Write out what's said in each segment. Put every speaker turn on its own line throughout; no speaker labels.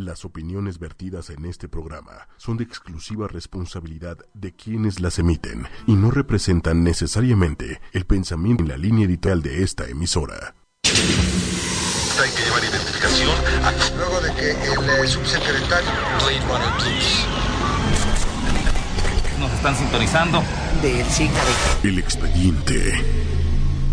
Las opiniones vertidas en este programa son de exclusiva responsabilidad de quienes las emiten y no representan necesariamente el pensamiento en la línea editorial de esta emisora.
Hay que llevar identificación.
Luego de que el eh, subsecretario.
Nos están sintonizando.
de Chica de
El expediente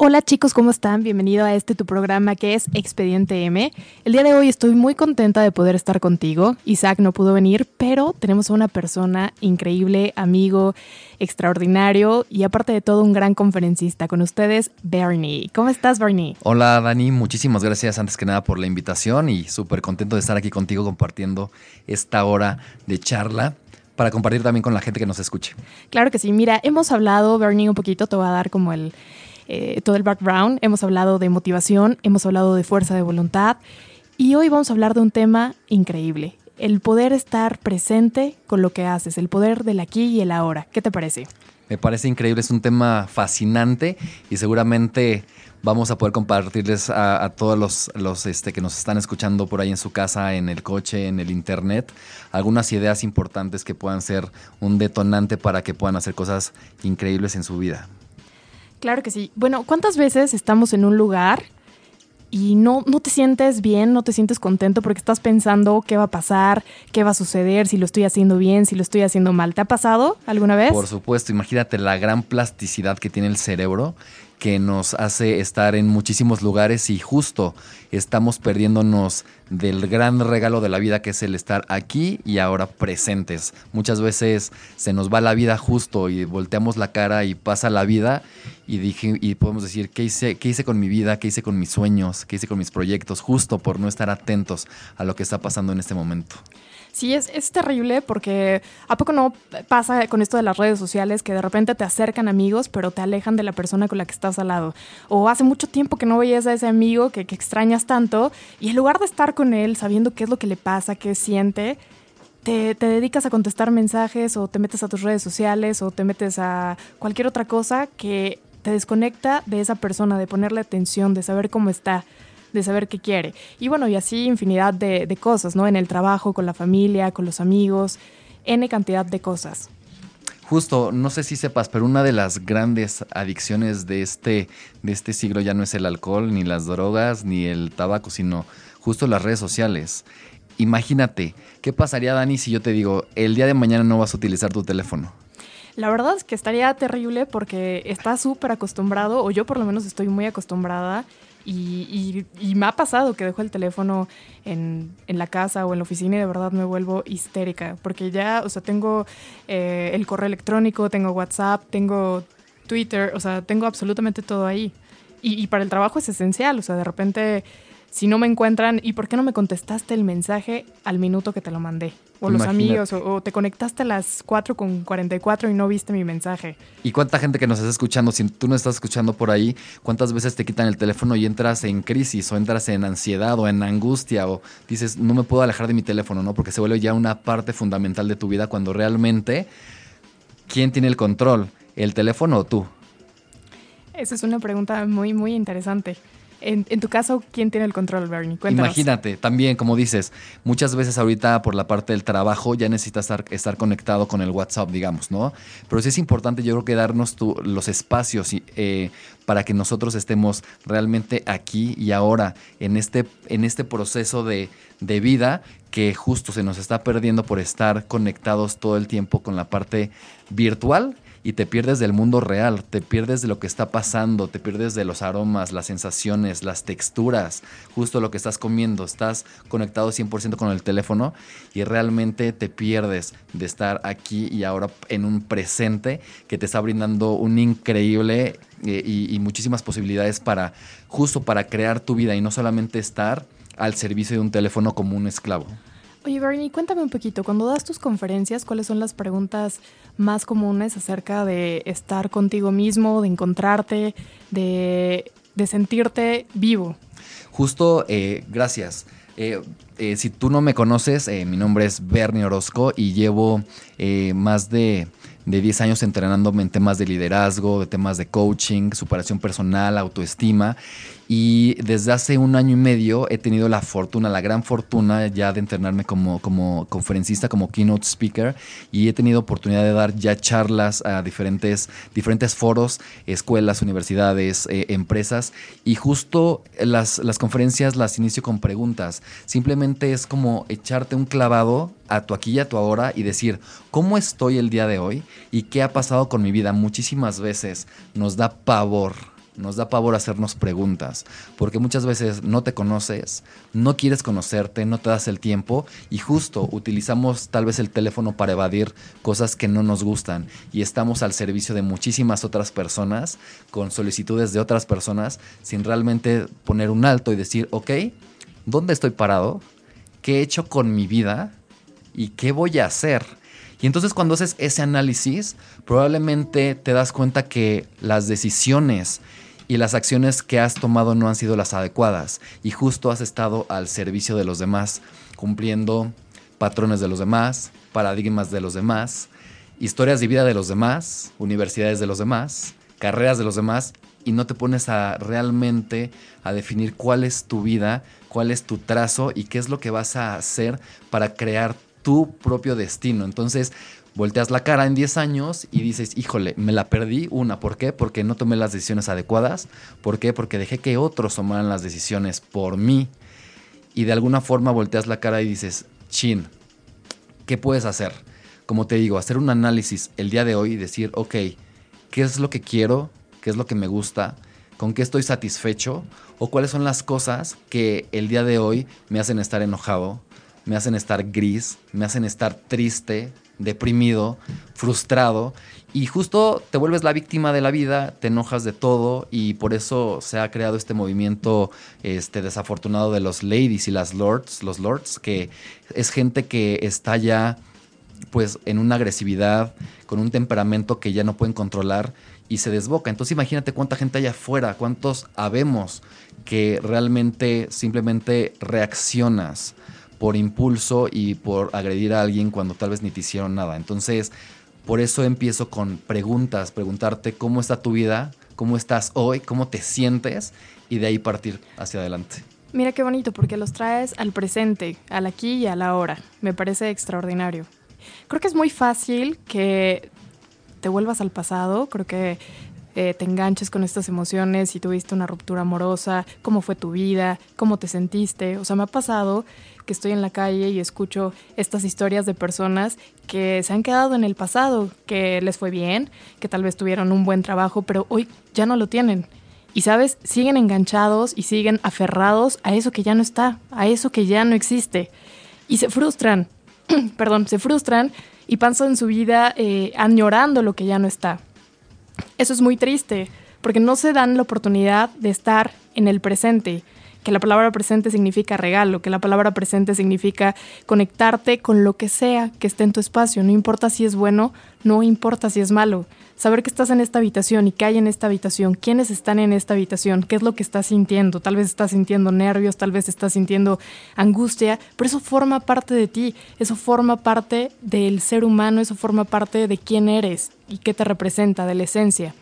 Hola chicos, ¿cómo están? Bienvenido a este tu programa que es Expediente M. El día de hoy estoy muy contenta de poder estar contigo. Isaac no pudo venir, pero tenemos a una persona increíble, amigo, extraordinario y aparte de todo un gran conferencista. Con ustedes, Bernie. ¿Cómo estás, Bernie?
Hola Dani, muchísimas gracias antes que nada por la invitación y súper contento de estar aquí contigo compartiendo esta hora de charla para compartir también con la gente que nos escuche.
Claro que sí. Mira, hemos hablado, Bernie, un poquito, te voy a dar como el eh, todo el background. Hemos hablado de motivación, hemos hablado de fuerza de voluntad y hoy vamos a hablar de un tema increíble. El poder estar presente con lo que haces, el poder del aquí y el ahora. ¿Qué te parece?
Me parece increíble, es un tema fascinante y seguramente vamos a poder compartirles a, todos los, los, este, que nos están escuchando por ahí en su casa, en el coche, en el internet, algunas ideas importantes que puedan ser un detonante para que puedan hacer cosas increíbles en su vida.
Claro que sí. Bueno, ¿cuántas veces estamos en un lugar y no, no te sientes bien, no te sientes contento porque estás pensando qué va a pasar, qué va a suceder, si lo estoy haciendo bien, si lo estoy haciendo mal? ¿Te ha pasado alguna vez?
Por supuesto, imagínate la gran plasticidad que tiene el cerebro que nos hace estar en muchísimos lugares y justo estamos perdiéndonos del gran regalo de la vida que es el estar aquí y ahora presentes. Muchas veces se nos va la vida justo y volteamos la cara y pasa la vida y dije y podemos decir qué hice, qué hice con mi vida, qué hice con mis sueños, qué hice con mis proyectos, justo por no estar atentos a lo que está pasando en este momento.
Sí, es, es terrible porque ¿a poco no pasa con esto de las redes sociales que de repente te acercan amigos pero te alejan de la persona con la que estás al lado? O hace mucho tiempo que no veías a ese amigo que, que extrañas tanto y en lugar de estar con él sabiendo qué es lo que le pasa, qué siente, te, te, dedicas a contestar mensajes o te metes a tus redes sociales o te metes a cualquier otra cosa que te desconecta de esa persona, de ponerle atención, de saber cómo está de saber qué quiere. Y bueno, y así infinidad de, de, cosas, ¿no? En el trabajo, con la familia, con los amigos, N cantidad de cosas.
Justo, no sé si sepas, pero una de las grandes adicciones de este, de este siglo ya no es el alcohol, ni las drogas, ni el tabaco, sino justo las redes sociales. Imagínate, ¿qué pasaría, Dani, si yo te digo, el día de mañana no vas a utilizar tu teléfono?
La verdad es que estaría terrible porque estás súper acostumbrado, o yo por lo menos estoy muy acostumbrada, y, y, y, me ha pasado que dejo el teléfono en, en, la casa o en la oficina y de verdad me vuelvo histérica, porque ya, o sea, tengo eh, el correo electrónico, tengo WhatsApp, tengo Twitter, o sea, tengo absolutamente todo ahí. Y, y para el trabajo es esencial, o sea, de repente si no me encuentran, ¿y por qué no me contestaste el mensaje al minuto que te lo mandé? O los amigos, o, o, te conectaste a las 4 con 44 y no viste mi mensaje.
¿Y cuánta gente que nos está escuchando, si tú no estás escuchando por ahí, cuántas veces te quitan el teléfono y entras en crisis, o entras en ansiedad, o en angustia, o dices, no me puedo alejar de mi teléfono, ¿no? Porque se vuelve ya una parte fundamental de tu vida cuando realmente, ¿quién tiene el control? ¿El teléfono o tú?
Esa es una pregunta muy, muy interesante. En, tu caso, ¿quién tiene el control, Bernie?
Imagínate, también, como dices, muchas veces ahorita por la parte del trabajo ya necesitas estar, estar conectado con el WhatsApp, digamos, ¿no? Pero sí es importante, yo creo que darnos tu, los espacios eh, para que nosotros estemos realmente aquí y ahora, en este, en este proceso de, de vida que justo se nos está perdiendo por estar conectados todo el tiempo con la parte virtual y te pierdes del mundo real, te pierdes de lo que está pasando, te pierdes de los aromas, las sensaciones, las texturas, justo lo que estás comiendo, estás conectado 100% con el teléfono y realmente te pierdes de estar aquí y ahora en un presente que te está brindando un increíble eh, y, y muchísimas posibilidades para justo para crear tu vida y no solamente estar al servicio de un teléfono como un esclavo.
Oye, Bernie, cuéntame un poquito, cuando das tus conferencias, ¿cuáles son las preguntas más comunes acerca de estar contigo mismo, de encontrarte, de, de sentirte vivo?
Justo, eh, gracias. Eh, eh, si tú no me conoces, mi nombre es Bernie Orozco y llevo más de de 10 años entrenándome en temas de liderazgo, de temas de coaching, superación personal, autoestima. Y desde hace un año y medio he tenido la fortuna, la gran fortuna ya de entrenarme como, como conferencista, como keynote speaker. Y he tenido oportunidad de dar ya charlas a diferentes, diferentes foros, escuelas, universidades, eh, empresas. Y justo las, las conferencias las inicio con preguntas. Simplemente es como echarte un clavado a tu aquí y a tu ahora y decir, ¿cómo estoy el día de hoy? ¿Y qué ha pasado con mi vida? Muchísimas veces nos da pavor nos da pavor hacernos preguntas, porque muchas veces no te conoces, no quieres conocerte, no te das el tiempo y justo utilizamos tal vez el teléfono para evadir cosas que no nos gustan y estamos al servicio de muchísimas otras personas con solicitudes de otras personas sin realmente poner un alto y decir, ok, ¿dónde estoy parado? ¿Qué he hecho con mi vida? ¿Y qué voy a hacer? Y entonces cuando haces ese análisis, probablemente te das cuenta que las decisiones y las acciones que has tomado no han sido las adecuadas y justo has estado al servicio de los demás, cumpliendo patrones de los demás, paradigmas de los demás, historias de vida de los demás, universidades de los demás, carreras de los demás y no te pones a realmente a definir cuál es tu vida, cuál es tu trazo y qué es lo que vas a hacer para crear tu propio destino. Entonces, volteas la cara en 10 años y dices, híjole, me la perdí. Una, ¿por qué? Porque no tomé las decisiones adecuadas. ¿Por qué? Porque dejé que otros tomaran las decisiones por mí. Y de alguna forma volteas la cara y dices, chin, ¿qué puedes hacer? Como te digo, hacer un análisis el día de hoy y decir, ok, ¿qué es lo que quiero? ¿Qué es lo que me gusta? ¿Con qué estoy satisfecho? ¿O cuáles son las cosas que el día de hoy me hacen estar enojado? Me hacen estar gris, me hacen estar triste, deprimido, frustrado y justo te vuelves la víctima de la vida, te enojas de todo y por eso se ha creado este movimiento este desafortunado de los ladies y las lords, los lords que es gente que está ya pues en una agresividad, con un temperamento que ya no pueden controlar y se desboca. Entonces imagínate cuánta gente hay afuera, cuántos habemos que realmente simplemente reaccionas por impulso y por agredir a alguien cuando tal vez ni te hicieron nada. Entonces, por eso empiezo con preguntas, preguntarte cómo está tu vida, cómo estás hoy, cómo te sientes y de ahí partir hacia adelante.
Mira qué bonito, porque los traes al presente, al aquí y a la ahora. Me parece extraordinario. Creo que es muy fácil que te vuelvas al pasado, creo que eh, te enganches con estas emociones, si tuviste una ruptura amorosa, cómo fue tu vida, cómo te sentiste. O sea, me ha pasado que estoy en la calle y escucho estas historias de personas que se han quedado en el pasado, que les fue bien, que tal vez tuvieron un buen trabajo, pero hoy ya no lo tienen. Y sabes, siguen enganchados y siguen aferrados a eso que ya no está, a eso que ya no existe. Y se frustran, perdón, se frustran y pasan su vida eh, añorando lo que ya no está. Eso es muy triste, porque no se dan la oportunidad de estar en el presente, que la palabra presente significa regalo, que la palabra presente significa conectarte con lo que sea que esté en tu espacio, no importa si es bueno, no importa si es malo. Saber que estás en esta habitación y que hay en esta habitación, quiénes están en esta habitación, qué es lo que estás sintiendo. Tal vez estás sintiendo nervios, tal vez estás sintiendo angustia, pero eso forma parte de ti, eso forma parte del ser humano, eso forma parte de quién eres y qué te representa, de la esencia.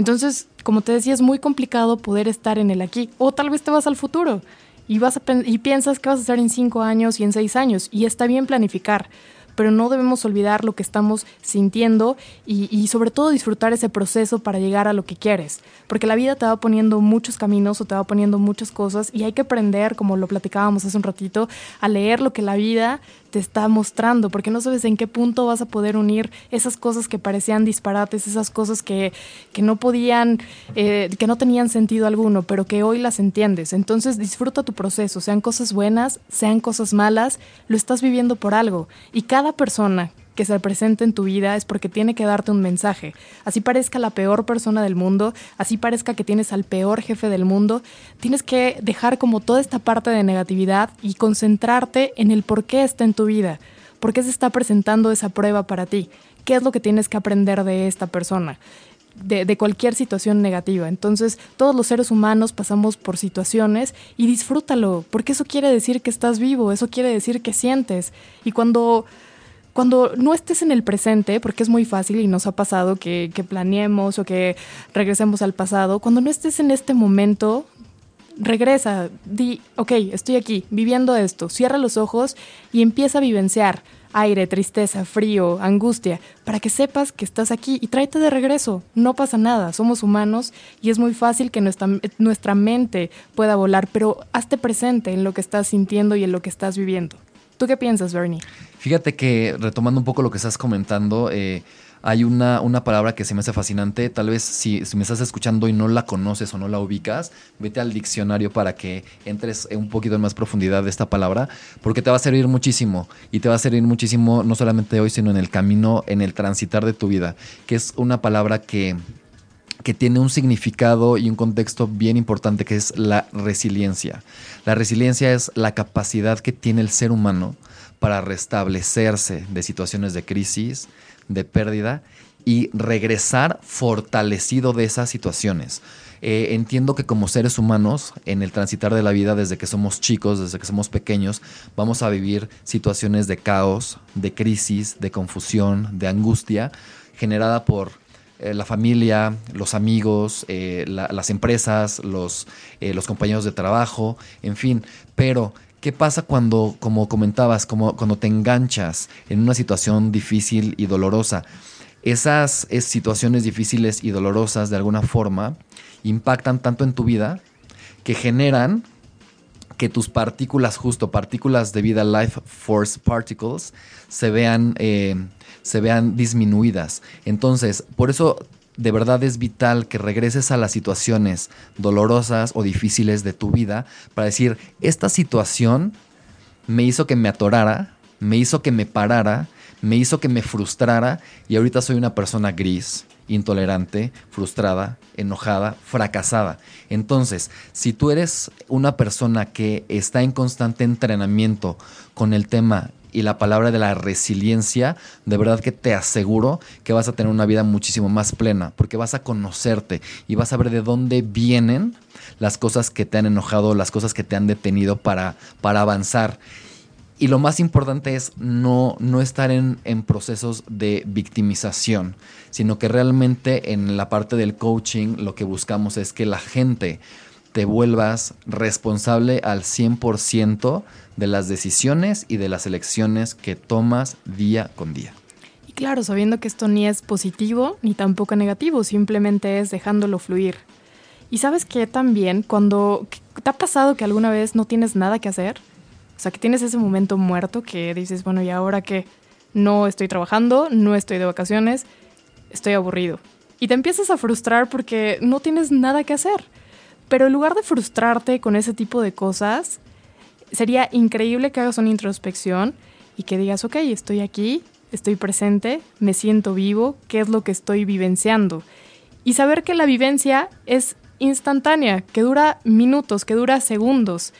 Entonces, como te decía, es muy complicado poder estar en el aquí. O tal vez te vas al futuro y, vas y piensas que vas a estar en cinco años y en seis años. Y está bien planificar pero no debemos olvidar lo que estamos sintiendo y, y sobre todo disfrutar ese proceso para llegar a lo que quieres, porque la vida te va poniendo muchos caminos o te va poniendo muchas cosas y hay que aprender, como lo platicábamos hace un ratito, a leer lo que la vida te está mostrando, porque no sabes en qué punto vas a poder unir esas cosas que parecían disparates, esas cosas que, que no podían, eh, que no tenían sentido alguno, pero que hoy las entiendes. Entonces disfruta tu proceso, sean cosas buenas, sean cosas malas, lo estás viviendo por algo. Y cada persona que se presente en tu vida es porque tiene que darte un mensaje. Así parezca la peor persona del mundo, así parezca que tienes al peor jefe del mundo, tienes que dejar como toda esta parte de negatividad y concentrarte en el por qué está en tu vida, por qué se está presentando esa prueba para ti, qué es lo que tienes que aprender de esta persona. De, de, cualquier situación negativa. Entonces, todos los seres humanos pasamos por situaciones y disfrútalo, porque eso quiere decir que estás vivo, eso quiere decir que sientes. Y cuando cuando no estés en el presente, porque es muy fácil y nos ha pasado que, que, planeemos o que regresemos al pasado, cuando no estés en este momento, regresa, di, ok, estoy aquí, viviendo esto, cierra los ojos y empieza a vivenciar aire, tristeza, frío, angustia, para que sepas que estás aquí y tráete de regreso. No pasa nada, somos humanos y es muy fácil que nuestra, nuestra mente pueda volar, pero hazte presente en lo que estás sintiendo y en lo que estás viviendo. ¿Tú qué piensas, Bernie?
Fíjate que retomando un poco lo que estás comentando, eh, hay una, una, palabra que se me hace fascinante. Tal vez si, si, me estás escuchando y no la conoces o no la ubicas, vete al diccionario para que entres un poquito en más profundidad de esta palabra, porque te va a servir muchísimo. Y te va a servir muchísimo no solamente hoy, sino en el camino, en el transitar de tu vida, que es una palabra que que tiene un significado y un contexto bien importante que es la resiliencia. La resiliencia es la capacidad que tiene el ser humano para restablecerse de situaciones de crisis, de pérdida y regresar fortalecido de esas situaciones. Eh, entiendo que como seres humanos, en el transitar de la vida, desde que somos chicos, desde que somos pequeños, vamos a vivir situaciones de caos, de crisis, de confusión, de angustia, generada por eh, la familia, los amigos, eh, la, las empresas, los, eh, los compañeros de trabajo, en fin. Pero, ¿qué pasa cuando, como comentabas, como, cuando te enganchas en una situación difícil y dolorosa? Esas es, situaciones difíciles y dolorosas, de alguna forma, impactan tanto en tu vida que generan que tus partículas, justo partículas de vida, life force particles, se vean se vean disminuidas. Entonces, por eso de verdad es vital que regreses a las situaciones dolorosas o difíciles de tu vida para decir, esta situación me hizo que me atorara, me hizo que me parara, me hizo que me frustrara y ahorita soy una persona gris, intolerante, frustrada, enojada, fracasada. Entonces, si tú eres una persona que está en constante entrenamiento con el tema y la palabra de la resiliencia, de verdad que te aseguro que vas a tener una vida muchísimo más plena, porque vas a conocerte y vas a ver de dónde vienen las cosas que te han enojado, las cosas que te han detenido para, para avanzar. Y lo más importante es no, no estar en, en, procesos de victimización, sino que realmente en la parte del coaching lo que buscamos es que la gente te vuelvas responsable al 100% de las decisiones y de las elecciones que tomas día con día.
Y claro, sabiendo que esto ni es positivo ni tampoco negativo, simplemente es dejándolo fluir. Y sabes que también cuando te ha pasado que alguna vez no tienes nada que hacer, o sea, que tienes ese momento muerto que dices, bueno, ¿y ahora qué? No estoy trabajando, no estoy de vacaciones, estoy aburrido. Y te empiezas a frustrar porque no tienes nada que hacer. Pero en lugar de frustrarte con ese tipo de cosas, sería increíble que hagas una introspección y que digas, ok, estoy aquí, estoy presente, me siento vivo, qué es lo que estoy vivenciando. Y saber que la vivencia es instantánea, que dura minutos, que dura segundos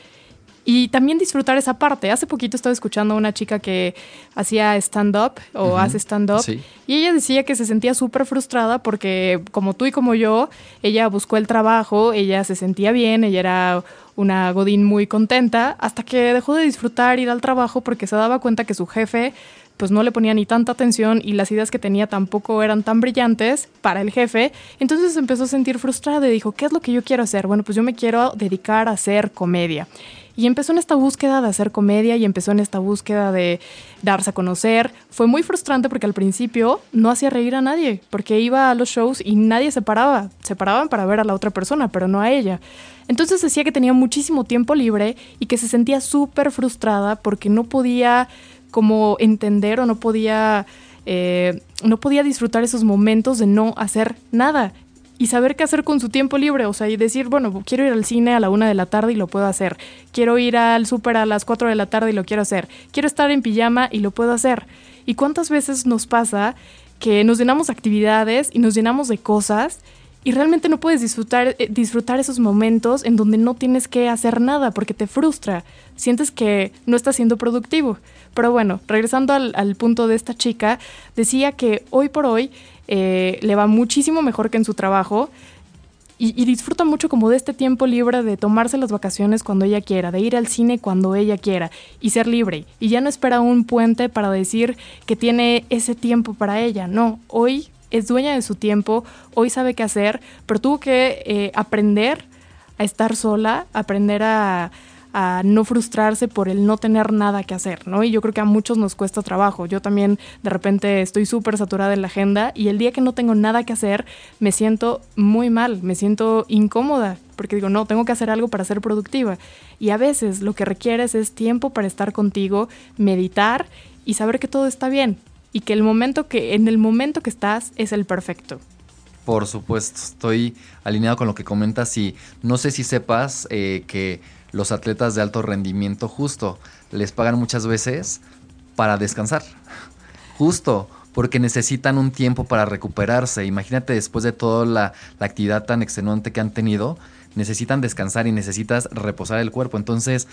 y también disfrutar esa parte. Hace poquito estaba escuchando a una chica que hacía stand-up o hace stand-up y ella decía que se sentía súper frustrada porque como tú y como yo, ella buscó el trabajo, ella se sentía bien, ella era una Godín muy contenta, hasta que dejó de disfrutar ir al trabajo porque se daba cuenta que su jefe pues no le ponía ni tanta atención y las ideas que tenía tampoco eran tan brillantes para el jefe, entonces empezó a sentir frustrada y dijo, ¿qué es lo que yo quiero hacer? Bueno, pues yo me quiero dedicar a hacer comedia. Y empezó en esta búsqueda de hacer comedia y empezó en esta búsqueda de darse a conocer. Fue muy frustrante porque al principio no hacía reír a nadie, porque iba a los shows y nadie se paraba. Se paraban para ver a la otra persona, pero no a ella. Entonces decía que tenía muchísimo tiempo libre y que se sentía súper frustrada porque no podía como entender o no podía, eh, no podía disfrutar esos momentos de no hacer nada y saber qué hacer con su tiempo libre. O sea, y decir, bueno, quiero ir al cine a la una de la tarde y lo puedo hacer. Quiero ir al súper a las cuatro de la tarde y lo quiero hacer. Quiero estar en pijama y lo puedo hacer. ¿Y cuántas veces nos pasa que nos llenamos de actividades y nos llenamos de cosas y realmente no puedes disfrutar, eh, disfrutar esos momentos en donde no tienes que hacer nada porque te frustra, sientes que no estás siendo productivo. Pero bueno, regresando al punto de esta chica, decía que hoy por hoy eh, le va muchísimo mejor que en su trabajo y, disfruta mucho como de este tiempo libre de tomarse las vacaciones cuando ella quiera, de ir al cine cuando ella quiera y ser libre. Y ya no espera un puente para decir que tiene ese tiempo para ella. No, hoy es dueña de su tiempo, hoy sabe qué hacer, pero tuvo que eh, aprender a estar sola, aprender a, a no frustrarse por el no tener nada que hacer, ¿no? Y yo creo que a muchos nos cuesta trabajo. Yo también de repente estoy súper saturada en la agenda y el día que no tengo nada que hacer me siento muy mal, me siento incómoda porque digo, no, tengo que hacer algo para ser productiva. Y a veces lo que requieres es tiempo para estar contigo, meditar y saber que todo está bien y que el momento que en el momento que estás es el perfecto.
Por supuesto, estoy alineado con lo que comentas y no sé si sepas eh, que los atletas de alto rendimiento justo les pagan muchas veces para descansar. Justo porque necesitan un tiempo para recuperarse. Imagínate después de toda la, actividad tan extenuante que han tenido, necesitan descansar y necesitas reposar el cuerpo. Entonces,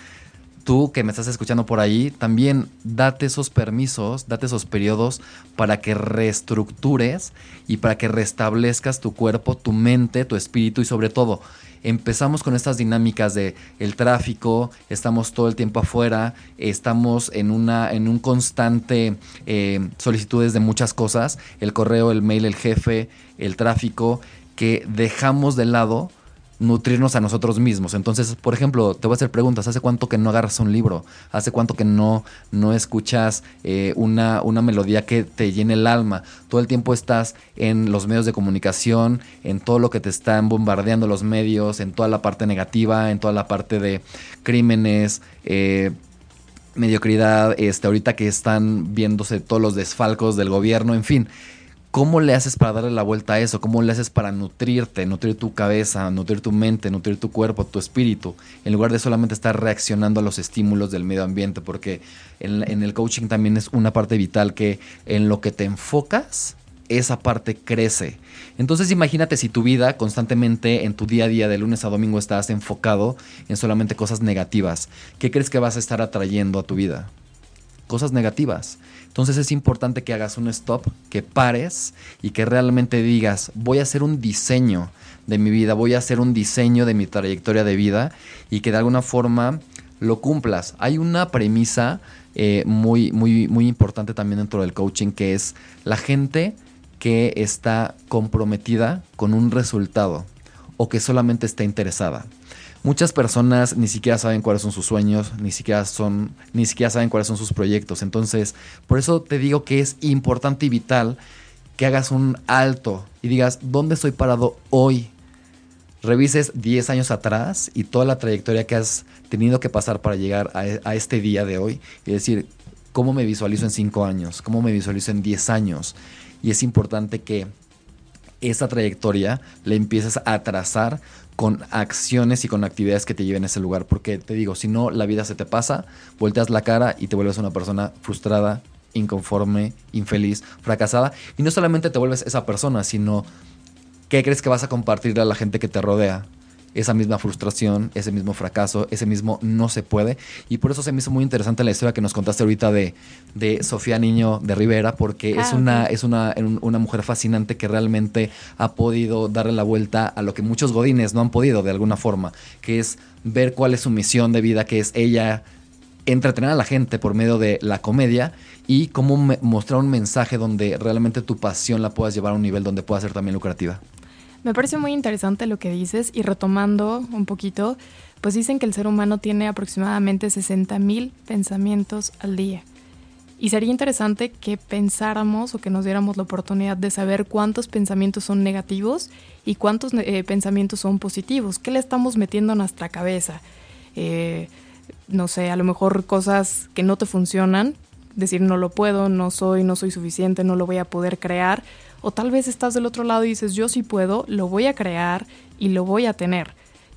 tú que me estás escuchando por ahí, también date esos permisos, date esos periodos para que reestructures y para que restablezcas tu cuerpo, tu mente, tu espíritu y sobre todo empezamos con estas dinámicas de el tráfico, estamos todo el tiempo afuera, estamos en una en un constante eh, solicitudes de muchas cosas, el correo, el mail, el jefe, el tráfico, que dejamos de lado nutrirnos a nosotros mismos. Entonces, por ejemplo, te voy a hacer preguntas. ¿Hace cuánto que no agarras un libro? ¿Hace cuánto que no, no escuchas eh, una, una melodía que te llene el alma? Todo el tiempo estás en los medios de comunicación, en todo lo que te están bombardeando los medios, en toda la parte negativa, en toda la parte de crímenes, eh, mediocridad, este, ahorita que están viéndose todos los desfalcos del gobierno, en fin. ¿Cómo le haces para darle la vuelta a eso? ¿Cómo le haces para nutrirte, nutrir tu cabeza, nutrir tu mente, nutrir tu cuerpo, tu espíritu, en lugar de solamente estar reaccionando a los estímulos del medio ambiente? Porque en, el coaching también es una parte vital que en lo que te enfocas, esa parte crece. Entonces imagínate si tu vida constantemente en tu día a día de lunes a domingo estás enfocado en solamente cosas negativas. ¿Qué crees que vas a estar atrayendo a tu vida? Cosas negativas. Entonces es importante que hagas un stop, que pares y que realmente digas, voy a hacer un diseño de mi vida, voy a hacer un diseño de mi trayectoria de vida y que de alguna forma lo cumplas. Hay una premisa eh, muy, muy, muy importante también dentro del coaching que es la gente que está comprometida con un resultado o que solamente está interesada muchas personas ni siquiera saben cuáles son sus sueños, ni siquiera son, ni siquiera saben cuáles son sus proyectos. Entonces, por eso te digo que es importante y vital que hagas un alto y digas, ¿dónde estoy parado hoy? Revises 10 años atrás y toda la trayectoria que has tenido que pasar para llegar a, a este día de hoy y decir, ¿cómo me visualizo en 5 años? ¿Cómo me visualizo en 10 años? Y es importante que esa trayectoria le empieces a trazar con acciones y con actividades que te lleven a ese lugar. Porque te digo, si no, la vida se te pasa, volteas la cara y te vuelves una persona frustrada, inconforme, infeliz, fracasada. Y no solamente te vuelves esa persona, sino qué crees que vas a compartirle a la gente que te rodea esa misma frustración, ese mismo fracaso, ese mismo no se puede. Y por eso se me hizo muy interesante la historia que nos contaste ahorita de, de Sofía Niño de Rivera, porque es, ah, una, es una, una mujer fascinante que realmente ha podido darle la vuelta a lo que muchos godines no han podido de alguna forma, que es ver cuál es su misión de vida, que es ella entretener a la gente por medio de la comedia y cómo mostrar un mensaje donde realmente tu pasión la puedas llevar a un nivel donde pueda ser también lucrativa.
Me parece muy interesante lo que dices y retomando un poquito, pues dicen que el ser humano tiene aproximadamente 60.000 pensamientos al día. Y sería interesante que pensáramos o que nos diéramos la oportunidad de saber cuántos pensamientos son negativos y cuántos eh, pensamientos son positivos. ¿Qué le estamos metiendo a nuestra cabeza? Eh, no sé, a lo mejor cosas que no te funcionan, decir no lo puedo, no soy, no soy suficiente, no lo voy a poder crear. O tal vez estás del otro lado y dices yo sí puedo, lo voy a crear y lo voy a tener.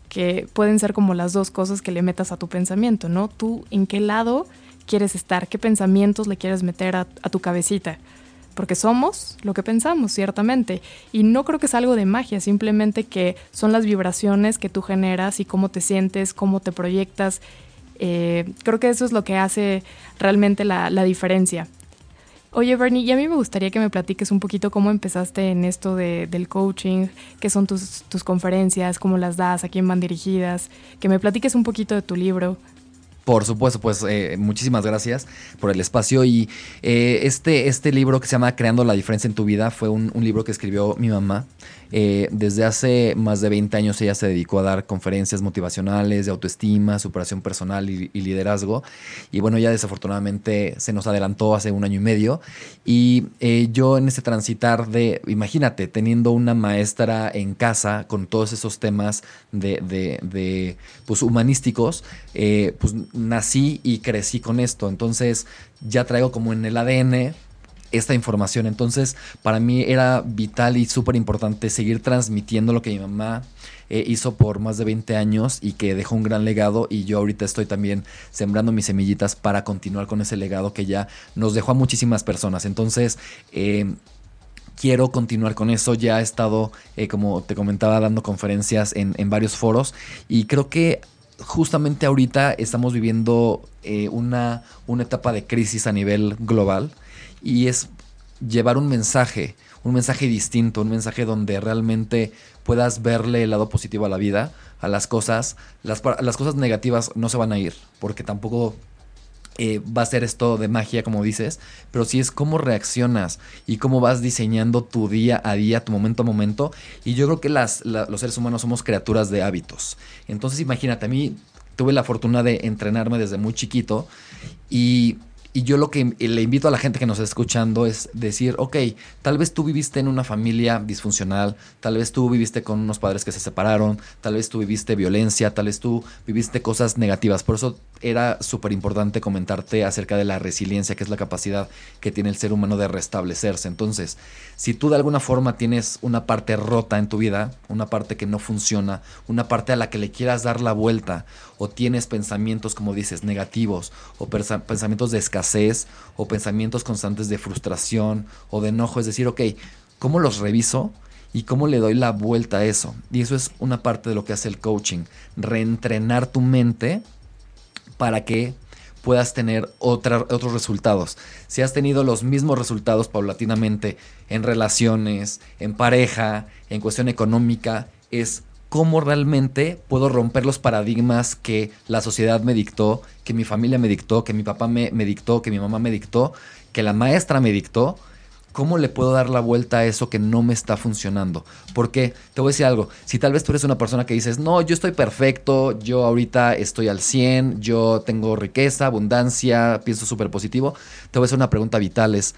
Que pueden ser como las dos cosas que le metas a tu pensamiento, ¿no? Tú en qué lado quieres estar, qué pensamientos le quieres meter a, tu cabecita. Porque somos lo que pensamos, ciertamente. Y no creo que es algo de magia, simplemente que son las vibraciones que tú generas y cómo te sientes, cómo te proyectas. Eh, creo que eso es lo que hace realmente la, diferencia. Oye, Bernie, y a mí me gustaría que me platiques un poquito cómo empezaste en esto del coaching, qué son tus, tus conferencias, cómo las das, a quién van dirigidas, que me platiques un poquito de tu libro.
Por supuesto, pues eh, muchísimas gracias por el espacio. Y eh, este, este libro que se llama Creando la diferencia en tu vida fue un, un libro que escribió mi mamá. Eh, desde hace más de 20 años ella se dedicó a dar conferencias motivacionales de autoestima, superación personal y, liderazgo. Y bueno, ya desafortunadamente se nos adelantó hace un año y medio. Y eh, yo en ese transitar de, imagínate, teniendo una maestra en casa con todos esos temas de, de, pues, humanísticos, eh, pues nací y crecí con esto. Entonces ya traigo como en el ADN esta información. Entonces, para mí era vital y súper importante seguir transmitiendo lo que mi mamá eh, hizo por más de 20 años y que dejó un gran legado y yo ahorita estoy también sembrando mis semillitas para continuar con ese legado que ya nos dejó a muchísimas personas. Entonces, eh, quiero continuar con eso. Ya he estado, eh, como te comentaba, dando conferencias en, varios foros y creo que justamente ahorita estamos viviendo una, una etapa de crisis a nivel global y es llevar un mensaje, un mensaje distinto, un mensaje donde realmente puedas verle el lado positivo a la vida, a las cosas. Las, las cosas negativas no se van a ir, porque tampoco eh, va a ser esto de magia, como dices, pero sí es cómo reaccionas y cómo vas diseñando tu día a día, tu momento a momento. Y yo creo que los seres humanos somos criaturas de hábitos. Entonces imagínate, a mí tuve la fortuna de entrenarme desde muy chiquito y y yo lo que le invito a la gente que nos está escuchando es decir, ok, tal vez tú viviste en una familia disfuncional, tal vez tú viviste con unos padres que se separaron, tal vez tú viviste violencia, tal vez tú viviste cosas negativas. Por eso era súper importante comentarte acerca de la resiliencia, que es la capacidad que tiene el ser humano de restablecerse. Entonces, si tú de alguna forma tienes una parte rota en tu vida, una parte que no funciona, una parte a la que le quieras dar la vuelta, o tienes pensamientos, como dices, negativos, o pensamientos de escasez, o pensamientos constantes de frustración o de enojo, es decir, ok, ¿cómo los reviso? y cómo le doy la vuelta a eso. Y eso es una parte de lo que hace el coaching, reentrenar tu mente para que puedas tener otros resultados. Si has tenido los mismos resultados paulatinamente en relaciones, en pareja, en cuestión económica, es cómo realmente puedo romper los paradigmas que la sociedad me dictó, que mi familia me dictó, que mi papá me, dictó, que mi mamá me dictó, que la maestra me dictó. ¿Cómo le puedo dar la vuelta a eso que no me está funcionando? Porque te voy a decir algo, si tal vez tú eres una persona que dices, no, yo estoy perfecto, yo ahorita estoy al 100, yo tengo riqueza, abundancia, pienso súper positivo, te voy a hacer una pregunta vital, es,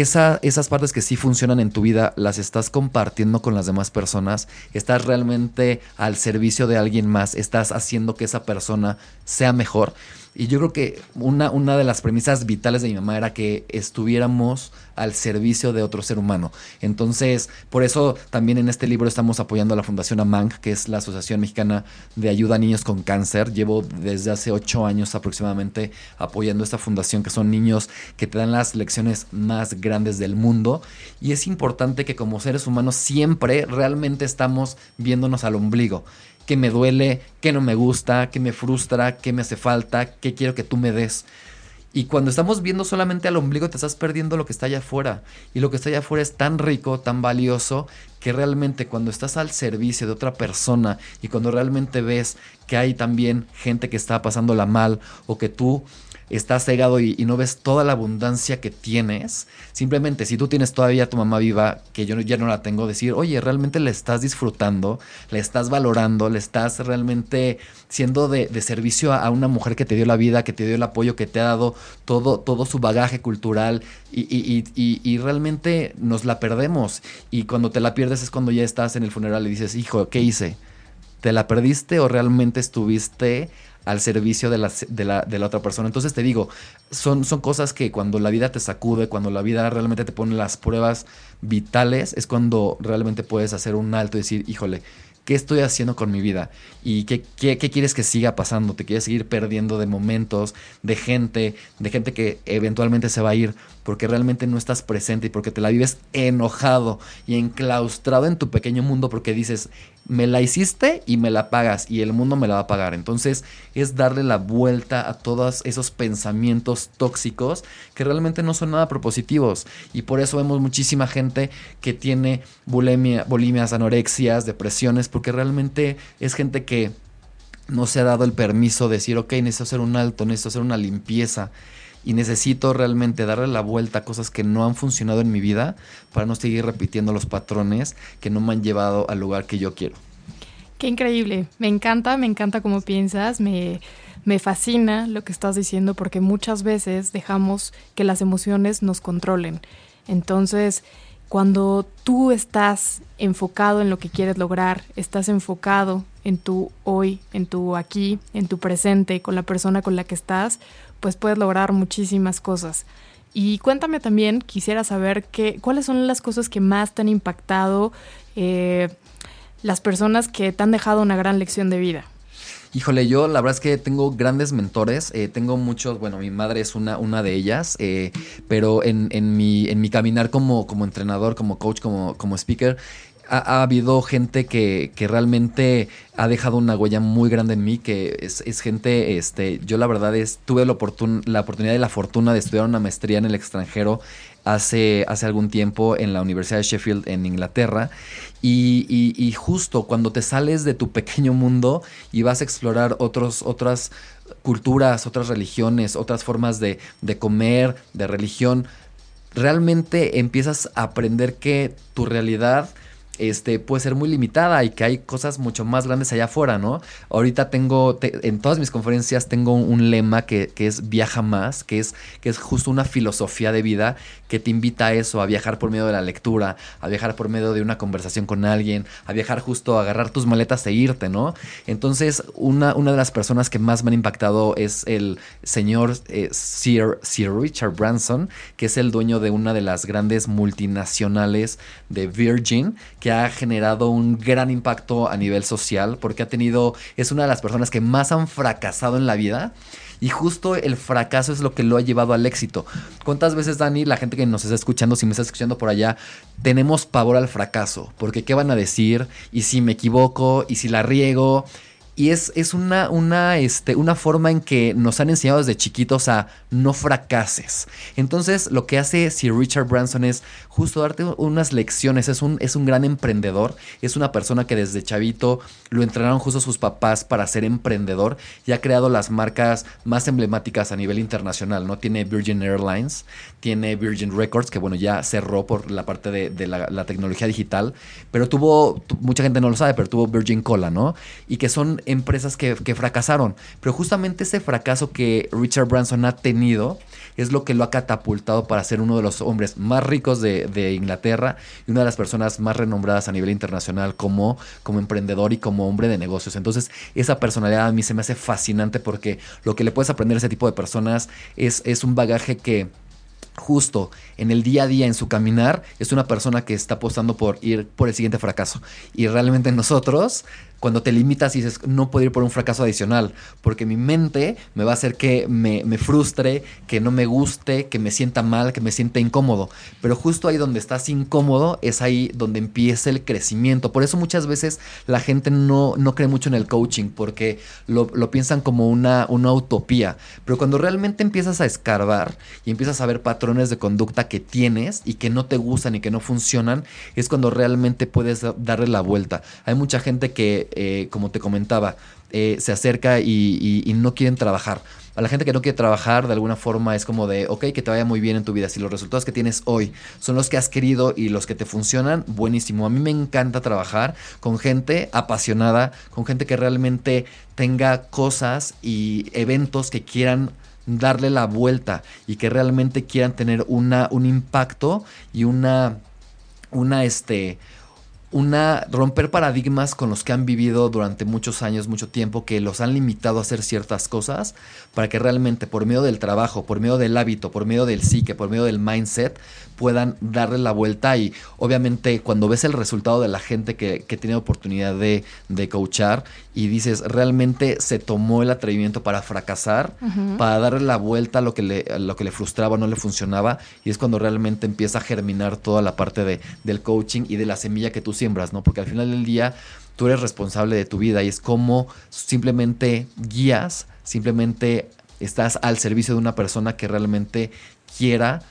esas partes que sí funcionan en tu vida, las estás compartiendo con las demás personas, estás realmente al servicio de alguien más, estás haciendo que esa persona sea mejor. Y yo creo que una, una de las premisas vitales de mi mamá era que estuviéramos al servicio de otro ser humano. Entonces, por eso también en este libro estamos apoyando a la Fundación AMANG, que es la Asociación Mexicana de Ayuda a Niños con Cáncer. Llevo desde hace ocho años aproximadamente apoyando esta fundación, que son niños que te dan las lecciones más grandes del mundo. Y es importante que como seres humanos siempre realmente estamos viéndonos al ombligo qué me duele, qué no me gusta, qué me frustra, qué me hace falta, qué quiero que tú me des. Y cuando estamos viendo solamente al ombligo, te estás perdiendo lo que está allá afuera. Y lo que está allá afuera es tan rico, tan valioso, que realmente cuando estás al servicio de otra persona y cuando realmente ves que hay también gente que está pasándola mal o que tú estás cegado y, no ves toda la abundancia que tienes, simplemente si tú tienes todavía a tu mamá viva, que yo ya no la tengo, decir, oye, realmente le estás disfrutando, le estás valorando, le estás realmente siendo de, servicio a, una mujer que te dio la vida, que te dio el apoyo, que te ha dado todo, todo su bagaje cultural y, y realmente nos la perdemos. Y cuando te la pierdes es cuando ya estás en el funeral y dices, hijo, ¿qué hice? ¿Te la perdiste o realmente estuviste al servicio de la, de la, de la otra persona. Entonces te digo, son, son cosas que cuando la vida te sacude, cuando la vida realmente te pone las pruebas vitales, es cuando realmente puedes hacer un alto y decir, híjole, ¿qué estoy haciendo con mi vida? ¿Y qué, qué, qué, quieres que siga pasando? ¿Te quieres seguir perdiendo de momentos, de gente, de gente que eventualmente se va a ir porque realmente no estás presente y porque te la vives enojado y enclaustrado en tu pequeño mundo porque dices, me la hiciste y me la pagas y el mundo me la va a pagar. Entonces es darle la vuelta a todos esos pensamientos tóxicos que realmente no son nada propositivos. Y por eso vemos muchísima gente que tiene bulimia, bulimias, anorexias, depresiones, porque realmente es gente que no se ha dado el permiso de decir, ok, necesito hacer un alto, necesito hacer una limpieza y necesito realmente darle la vuelta a cosas que no han funcionado en mi vida para no seguir repitiendo los patrones que no me han llevado al lugar que yo quiero.
Qué increíble, me encanta, me encanta cómo piensas, me, me fascina lo que estás diciendo porque muchas veces dejamos que las emociones nos controlen. Entonces, cuando tú estás enfocado en lo que quieres lograr, estás enfocado en tu hoy, en tu aquí, en tu presente, con la persona con la que estás, pues puedes lograr muchísimas cosas. Y cuéntame también, quisiera saber cuáles son las cosas que más te han impactado eh, las personas que te han dejado una gran lección de vida.
Híjole, yo la verdad es que tengo grandes mentores, eh, tengo muchos, bueno, mi madre es una, una de ellas, eh, pero en, en, mi, en mi caminar como, como entrenador, como coach, como, como speaker, ha, habido gente que, que, realmente ha dejado una huella muy grande en mí, que es, es gente, este, yo la verdad es, tuve la, la oportunidad y la fortuna de estudiar una maestría en el extranjero hace, hace algún tiempo en la Universidad de Sheffield en Inglaterra. Y, y, justo cuando te sales de tu pequeño mundo y vas a explorar otros, otras culturas, otras religiones, otras formas de, de comer, de religión, realmente empiezas a aprender que tu realidad este, puede ser muy limitada y que hay cosas mucho más grandes allá afuera, ¿no? Ahorita tengo, en todas mis conferencias tengo un, lema que, es viaja más, que es, que es justo una filosofía de vida que te invita a eso, a viajar por medio de la lectura, a viajar por medio de una conversación con alguien, a viajar justo, a agarrar tus maletas e irte, ¿no? Entonces, una, una de las personas que más me han impactado es el señor eh, Sir, Sir Richard Branson, que es el dueño de una de las grandes multinacionales de Virgin, que ha generado un gran impacto a nivel social porque ha tenido, es una de las personas que más han fracasado en la vida. Y justo el fracaso es lo que lo ha llevado al éxito. ¿Cuántas veces, Dani, la gente que nos está escuchando, si me está escuchando por allá, tenemos pavor al fracaso? Porque ¿qué van a decir? ¿Y si me equivoco? ¿Y si la riego? Y es, es una, una, este, una forma en que nos han enseñado desde chiquitos a no fracases. Entonces, lo que hace Sir Richard Branson es justo darte unas lecciones. Es un, es un gran emprendedor. Es una persona que desde chavito lo entrenaron justo sus papás para ser emprendedor y ha creado las marcas más emblemáticas a nivel internacional. ¿no? Tiene Virgin Airlines, tiene Virgin Records, que bueno, ya cerró por la parte de, la, tecnología digital, pero tuvo, mucha gente no lo sabe, pero tuvo Virgin Cola, ¿no? Y que son empresas que, fracasaron. Pero justamente ese fracaso que Richard Branson ha tenido es lo que lo ha catapultado para ser uno de los hombres más ricos de, Inglaterra y una de las personas más renombradas a nivel internacional como, como emprendedor y como hombre de negocios. Entonces, esa personalidad a mí se me hace fascinante porque lo que le puedes aprender a ese tipo de personas es, es un bagaje que justo en el día a día, en su caminar, es una persona que está apostando por ir por el siguiente fracaso. Y realmente nosotros cuando te limitas y dices, no puedo ir por un fracaso adicional, porque mi mente me va a hacer que me, me frustre, que no me guste, que me sienta mal, que me sienta incómodo. Pero justo ahí donde estás incómodo es ahí donde empieza el crecimiento. Por eso muchas veces la gente no, no cree mucho en el coaching, porque lo, lo piensan como una, una utopía. Pero cuando realmente empiezas a escarbar y empiezas a ver patrones de conducta que tienes y que no te gustan y que no funcionan, es cuando realmente puedes darle la vuelta. Hay mucha gente que eh, como te comentaba, eh, se acerca y, no quieren trabajar. A la gente que no quiere trabajar, de alguna forma es como de, ok, que te vaya muy bien en tu vida. Si los resultados que tienes hoy son los que has querido y los que te funcionan, buenísimo. A mí me encanta trabajar con gente apasionada, con gente que realmente tenga cosas y eventos que quieran darle la vuelta y que realmente quieran tener una, un impacto y una, una, este, una romper paradigmas con los que han vivido durante muchos años, mucho tiempo, que los han limitado a hacer ciertas cosas, para que realmente por medio del trabajo, por medio del hábito, por medio del psique, por medio del mindset, puedan darle la vuelta. Y obviamente cuando ves el resultado de la gente que, que tiene oportunidad de, de coachar y dices, realmente se tomó el atrevimiento para fracasar, para darle la vuelta a lo que le, lo que le frustraba, no le funcionaba, y es cuando realmente empieza a germinar toda la parte de, del coaching y de la semilla que tú siembras, ¿no? Porque al final del día tú eres responsable de tu vida y es como simplemente guías, simplemente estás al servicio de una persona que realmente quiera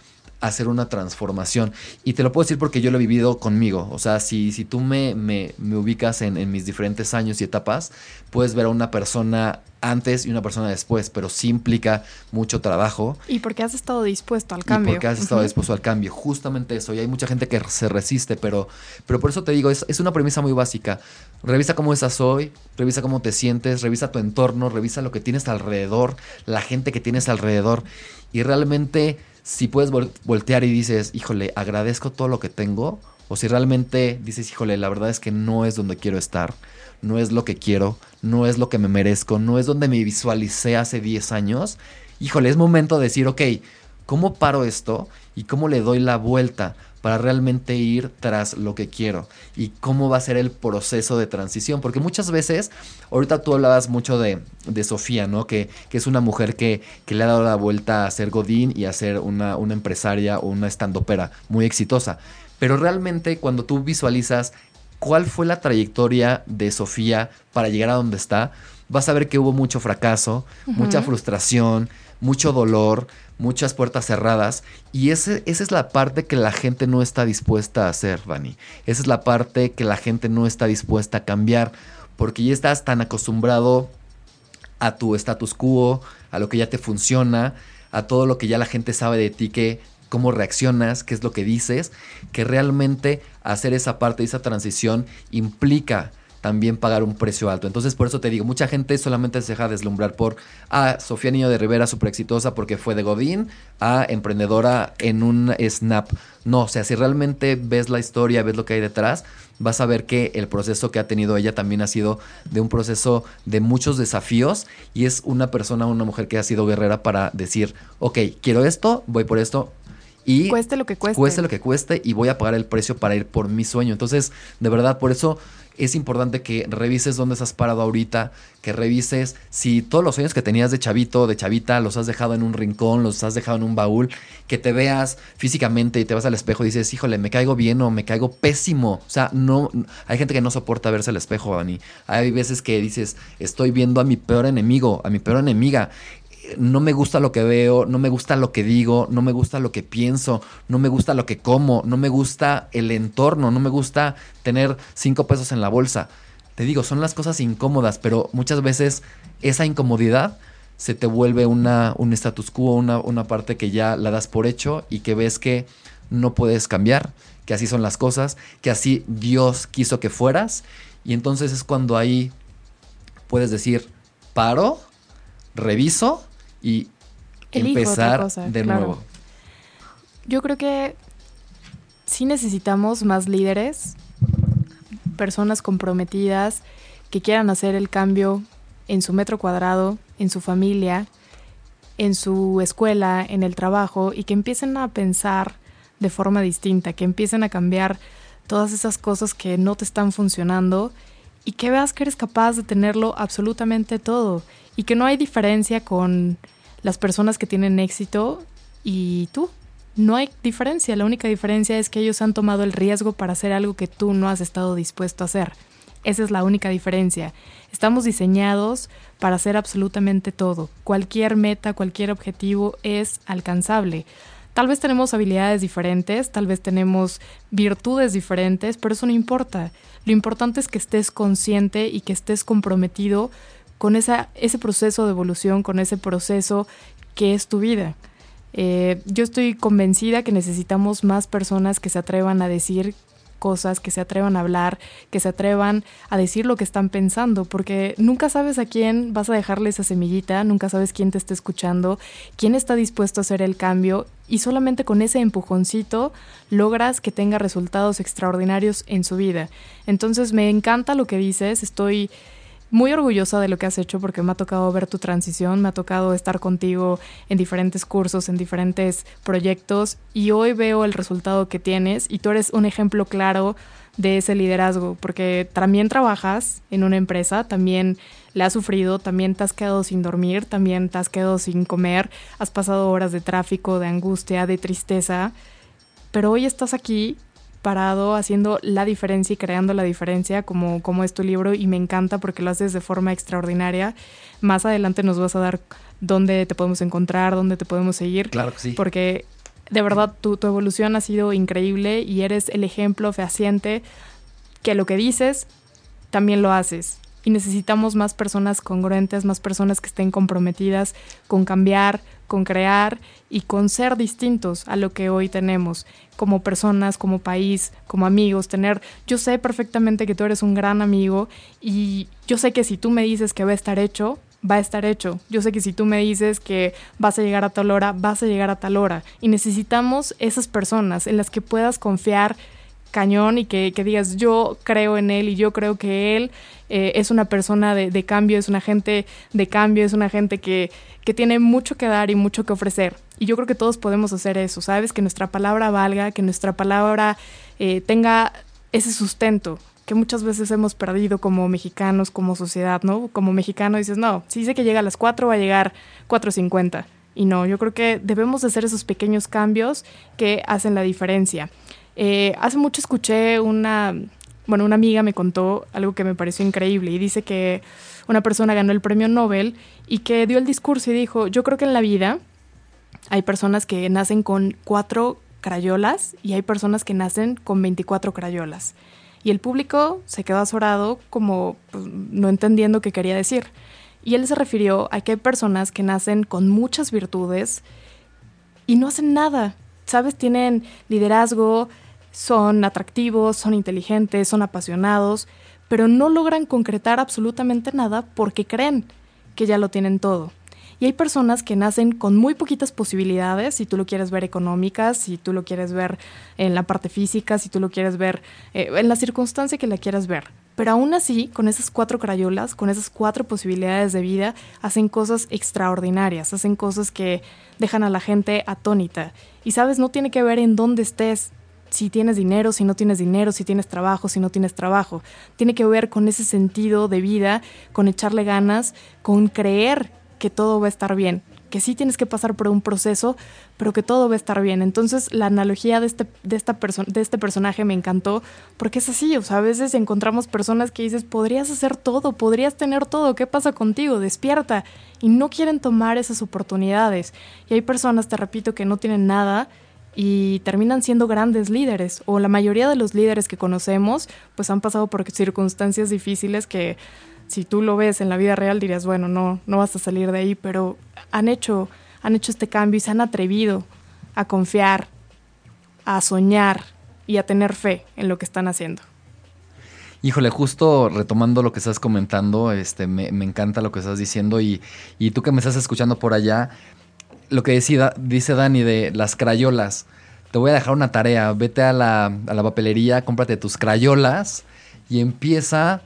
hacer una transformación. Y te lo puedo decir porque yo lo he vivido conmigo. O sea, si, si tú me, me, ubicas en, en, mis diferentes años y etapas, puedes ver a una persona antes y una persona después, pero sí implica mucho trabajo.
Y porque has estado dispuesto al cambio.
Y porque has estado dispuesto al cambio, justamente eso. Y hay mucha gente que se resiste, pero, pero por eso te digo, es, es una premisa muy básica. Revisa cómo estás hoy, revisa cómo te sientes, revisa tu entorno, revisa lo que tienes alrededor, la gente que tienes alrededor. Y realmente si puedes voltear y dices, híjole, agradezco todo lo que tengo, o si realmente dices, híjole, la verdad es que no es donde quiero estar, no es lo que quiero, no es lo que me merezco, no es donde me visualicé hace 10 años, híjole, es momento de decir, ok, ¿cómo paro esto y cómo le doy la vuelta? Para realmente ir tras lo que quiero y cómo va a ser el proceso de transición. Porque muchas veces, ahorita tú hablabas mucho de, de Sofía, ¿no? Que, que, es una mujer que, que, le ha dado la vuelta a ser Godín y a ser una, una empresaria o una estandopera muy exitosa. Pero realmente cuando tú visualizas cuál fue la trayectoria de Sofía para llegar a donde está, vas a ver que hubo mucho fracaso, mucha frustración, mucho dolor, muchas puertas cerradas. Y ese, esa es la parte que la gente no está dispuesta a hacer, Vani. Esa es la parte que la gente no está dispuesta a cambiar. Porque ya estás tan acostumbrado a tu status quo, a lo que ya te funciona, a todo lo que ya la gente sabe de ti, que cómo reaccionas, qué es lo que dices, que realmente hacer esa parte, esa transición implica también pagar un precio alto. Entonces, por eso te digo, mucha gente solamente se deja deslumbrar por, ah, Sofía Niño de Rivera, súper exitosa porque fue de Godín a emprendedora en un snap. No, o sea, si realmente ves la historia, ves lo que hay detrás, vas a ver que el proceso que ha tenido ella también ha sido de un proceso de muchos desafíos y es una persona, una mujer que ha sido guerrera para decir, ok, quiero esto, voy por esto, y
cueste lo que cueste.
Cueste lo que cueste y voy a pagar el precio para ir por mi sueño. Entonces, de verdad, por eso es importante que revises dónde estás parado ahorita, que revises si todos los sueños que tenías de chavito, de chavita, los has dejado en un rincón, los has dejado en un baúl, que te veas físicamente y te vas al espejo y dices, híjole, me caigo bien o me caigo pésimo. O sea, no, hay gente que no soporta verse al espejo, Dani. Hay veces que dices, estoy viendo a mi peor enemigo, a mi peor enemiga no me gusta lo que veo, no me gusta lo que digo, no me gusta lo que pienso, no me gusta lo que como, no me gusta el entorno, no me gusta tener cinco pesos en la bolsa. Te digo, son las cosas incómodas, pero muchas veces esa incomodidad se te vuelve una, un status quo, una, una parte que ya la das por hecho y que ves que no puedes cambiar, que así son las cosas, que así Dios quiso que fueras. Y entonces es cuando ahí puedes decir, paro, reviso y empezar de nuevo.
Yo creo que sí necesitamos más líderes, personas comprometidas que quieran hacer el cambio en su metro cuadrado, en su familia, en su escuela, en el trabajo y que empiecen a pensar de forma distinta, que empiecen a cambiar todas esas cosas que no te están funcionando y que veas que eres capaz de tenerlo absolutamente todo y que no hay diferencia con las personas que tienen éxito y tú. No hay diferencia, la única diferencia es que ellos han tomado el riesgo para hacer algo que tú no has estado dispuesto a hacer. Esa es la única diferencia. Estamos diseñados para hacer absolutamente todo. Cualquier meta, cualquier objetivo es alcanzable. Tal vez tenemos habilidades diferentes, tal vez tenemos virtudes diferentes, pero eso no importa. Lo importante es que estés consciente y que estés comprometido con esa, ese proceso de evolución, con ese proceso que es tu vida. Eh, yo estoy convencida que necesitamos más personas que se atrevan a decir cosas, que se atrevan a hablar, que se atrevan a decir lo que están pensando, porque nunca sabes a quién vas a dejarle esa semillita, nunca sabes quién te está escuchando, quién está dispuesto a hacer el cambio y solamente con ese empujoncito logras que tenga resultados extraordinarios en su vida. Entonces me encanta lo que dices, estoy muy orgullosa de lo que has hecho porque me ha tocado ver tu transición, me ha tocado estar contigo en diferentes cursos, en diferentes proyectos y hoy veo el resultado que tienes y tú eres un ejemplo claro de ese liderazgo porque también trabajas en una empresa, también le has sufrido, también te has quedado sin dormir, también te has quedado sin comer, has pasado horas de tráfico, de angustia, de tristeza, pero hoy estás aquí parado haciendo la diferencia y creando la diferencia como, como es tu libro y me encanta porque lo haces de forma extraordinaria. Más adelante nos vas a dar dónde te podemos encontrar, dónde te podemos seguir.
Claro que sí.
Porque de verdad tu, tu evolución ha sido increíble y eres el ejemplo fehaciente que lo que dices también lo haces y necesitamos más personas congruentes, más personas que estén comprometidas con cambiar, con crear y con ser distintos a lo que hoy tenemos como personas, como país, como amigos, tener, yo sé perfectamente que tú eres un gran amigo y yo sé que si tú me dices que va a estar hecho, va a estar hecho. Yo sé que si tú me dices que vas a llegar a tal hora, vas a llegar a tal hora. Y necesitamos esas personas en las que puedas confiar cañón y que, que digas yo creo en él y yo creo que él eh, es una persona de, cambio, es una gente de cambio, es una gente que, que tiene mucho que dar y mucho que ofrecer. Y yo creo que todos podemos hacer eso, ¿sabes? Que nuestra palabra valga, que nuestra palabra eh, tenga ese sustento que muchas veces hemos perdido como mexicanos, como sociedad, ¿no? Como mexicano dices, no, si dice que llega a las 4 va a llegar 4.50. Y no, yo creo que debemos de hacer esos pequeños cambios que hacen la diferencia. Eh, hace mucho escuché una, bueno, una amiga me contó algo que me pareció increíble y dice que una persona ganó el premio Nobel y que dio el discurso y dijo, yo creo que en la vida hay personas que nacen con cuatro crayolas y hay personas que nacen con 24 crayolas. Y el público se quedó azorado como pues, no entendiendo qué quería decir. Y él se refirió a que hay personas que nacen con muchas virtudes y no hacen nada. ¿Sabes? Tienen liderazgo, son atractivos, son inteligentes, son apasionados, pero no logran concretar absolutamente nada porque creen que ya lo tienen todo. Y hay personas que nacen con muy poquitas posibilidades, si tú lo quieres ver económicas, si tú lo quieres ver en la parte física, si tú lo quieres ver eh, en la circunstancia que la quieras ver. Pero aún así, con esas cuatro crayolas, con esas cuatro posibilidades de vida, hacen cosas extraordinarias, hacen cosas que dejan a la gente atónita. Y sabes, no tiene que ver en dónde estés, si tienes dinero, si no tienes dinero, si tienes trabajo, si no tienes trabajo. Tiene que ver con ese sentido de vida, con echarle ganas, con creer que todo va a estar bien, que sí tienes que pasar por un proceso, pero que todo va a estar bien. Entonces la analogía de este, de esta de este personaje me encantó porque es así, o sea, a veces encontramos personas que dices, podrías hacer todo, podrías tener todo, ¿qué pasa contigo? Despierta. Y no quieren tomar esas oportunidades. Y hay personas, te repito, que no tienen nada y terminan siendo grandes líderes o la mayoría de los líderes que conocemos pues han pasado por circunstancias difíciles que si tú lo ves en la vida real dirías bueno no no vas a salir de ahí pero han hecho han hecho este cambio y se han atrevido a confiar a soñar y a tener fe en lo que están haciendo.
Híjole, justo retomando lo que estás comentando, este, me, encanta lo que estás diciendo y, y tú que me estás escuchando por allá, lo que decida, dice Dani de las crayolas. Te voy a dejar una tarea. Vete a la, a la papelería, cómprate tus crayolas y empieza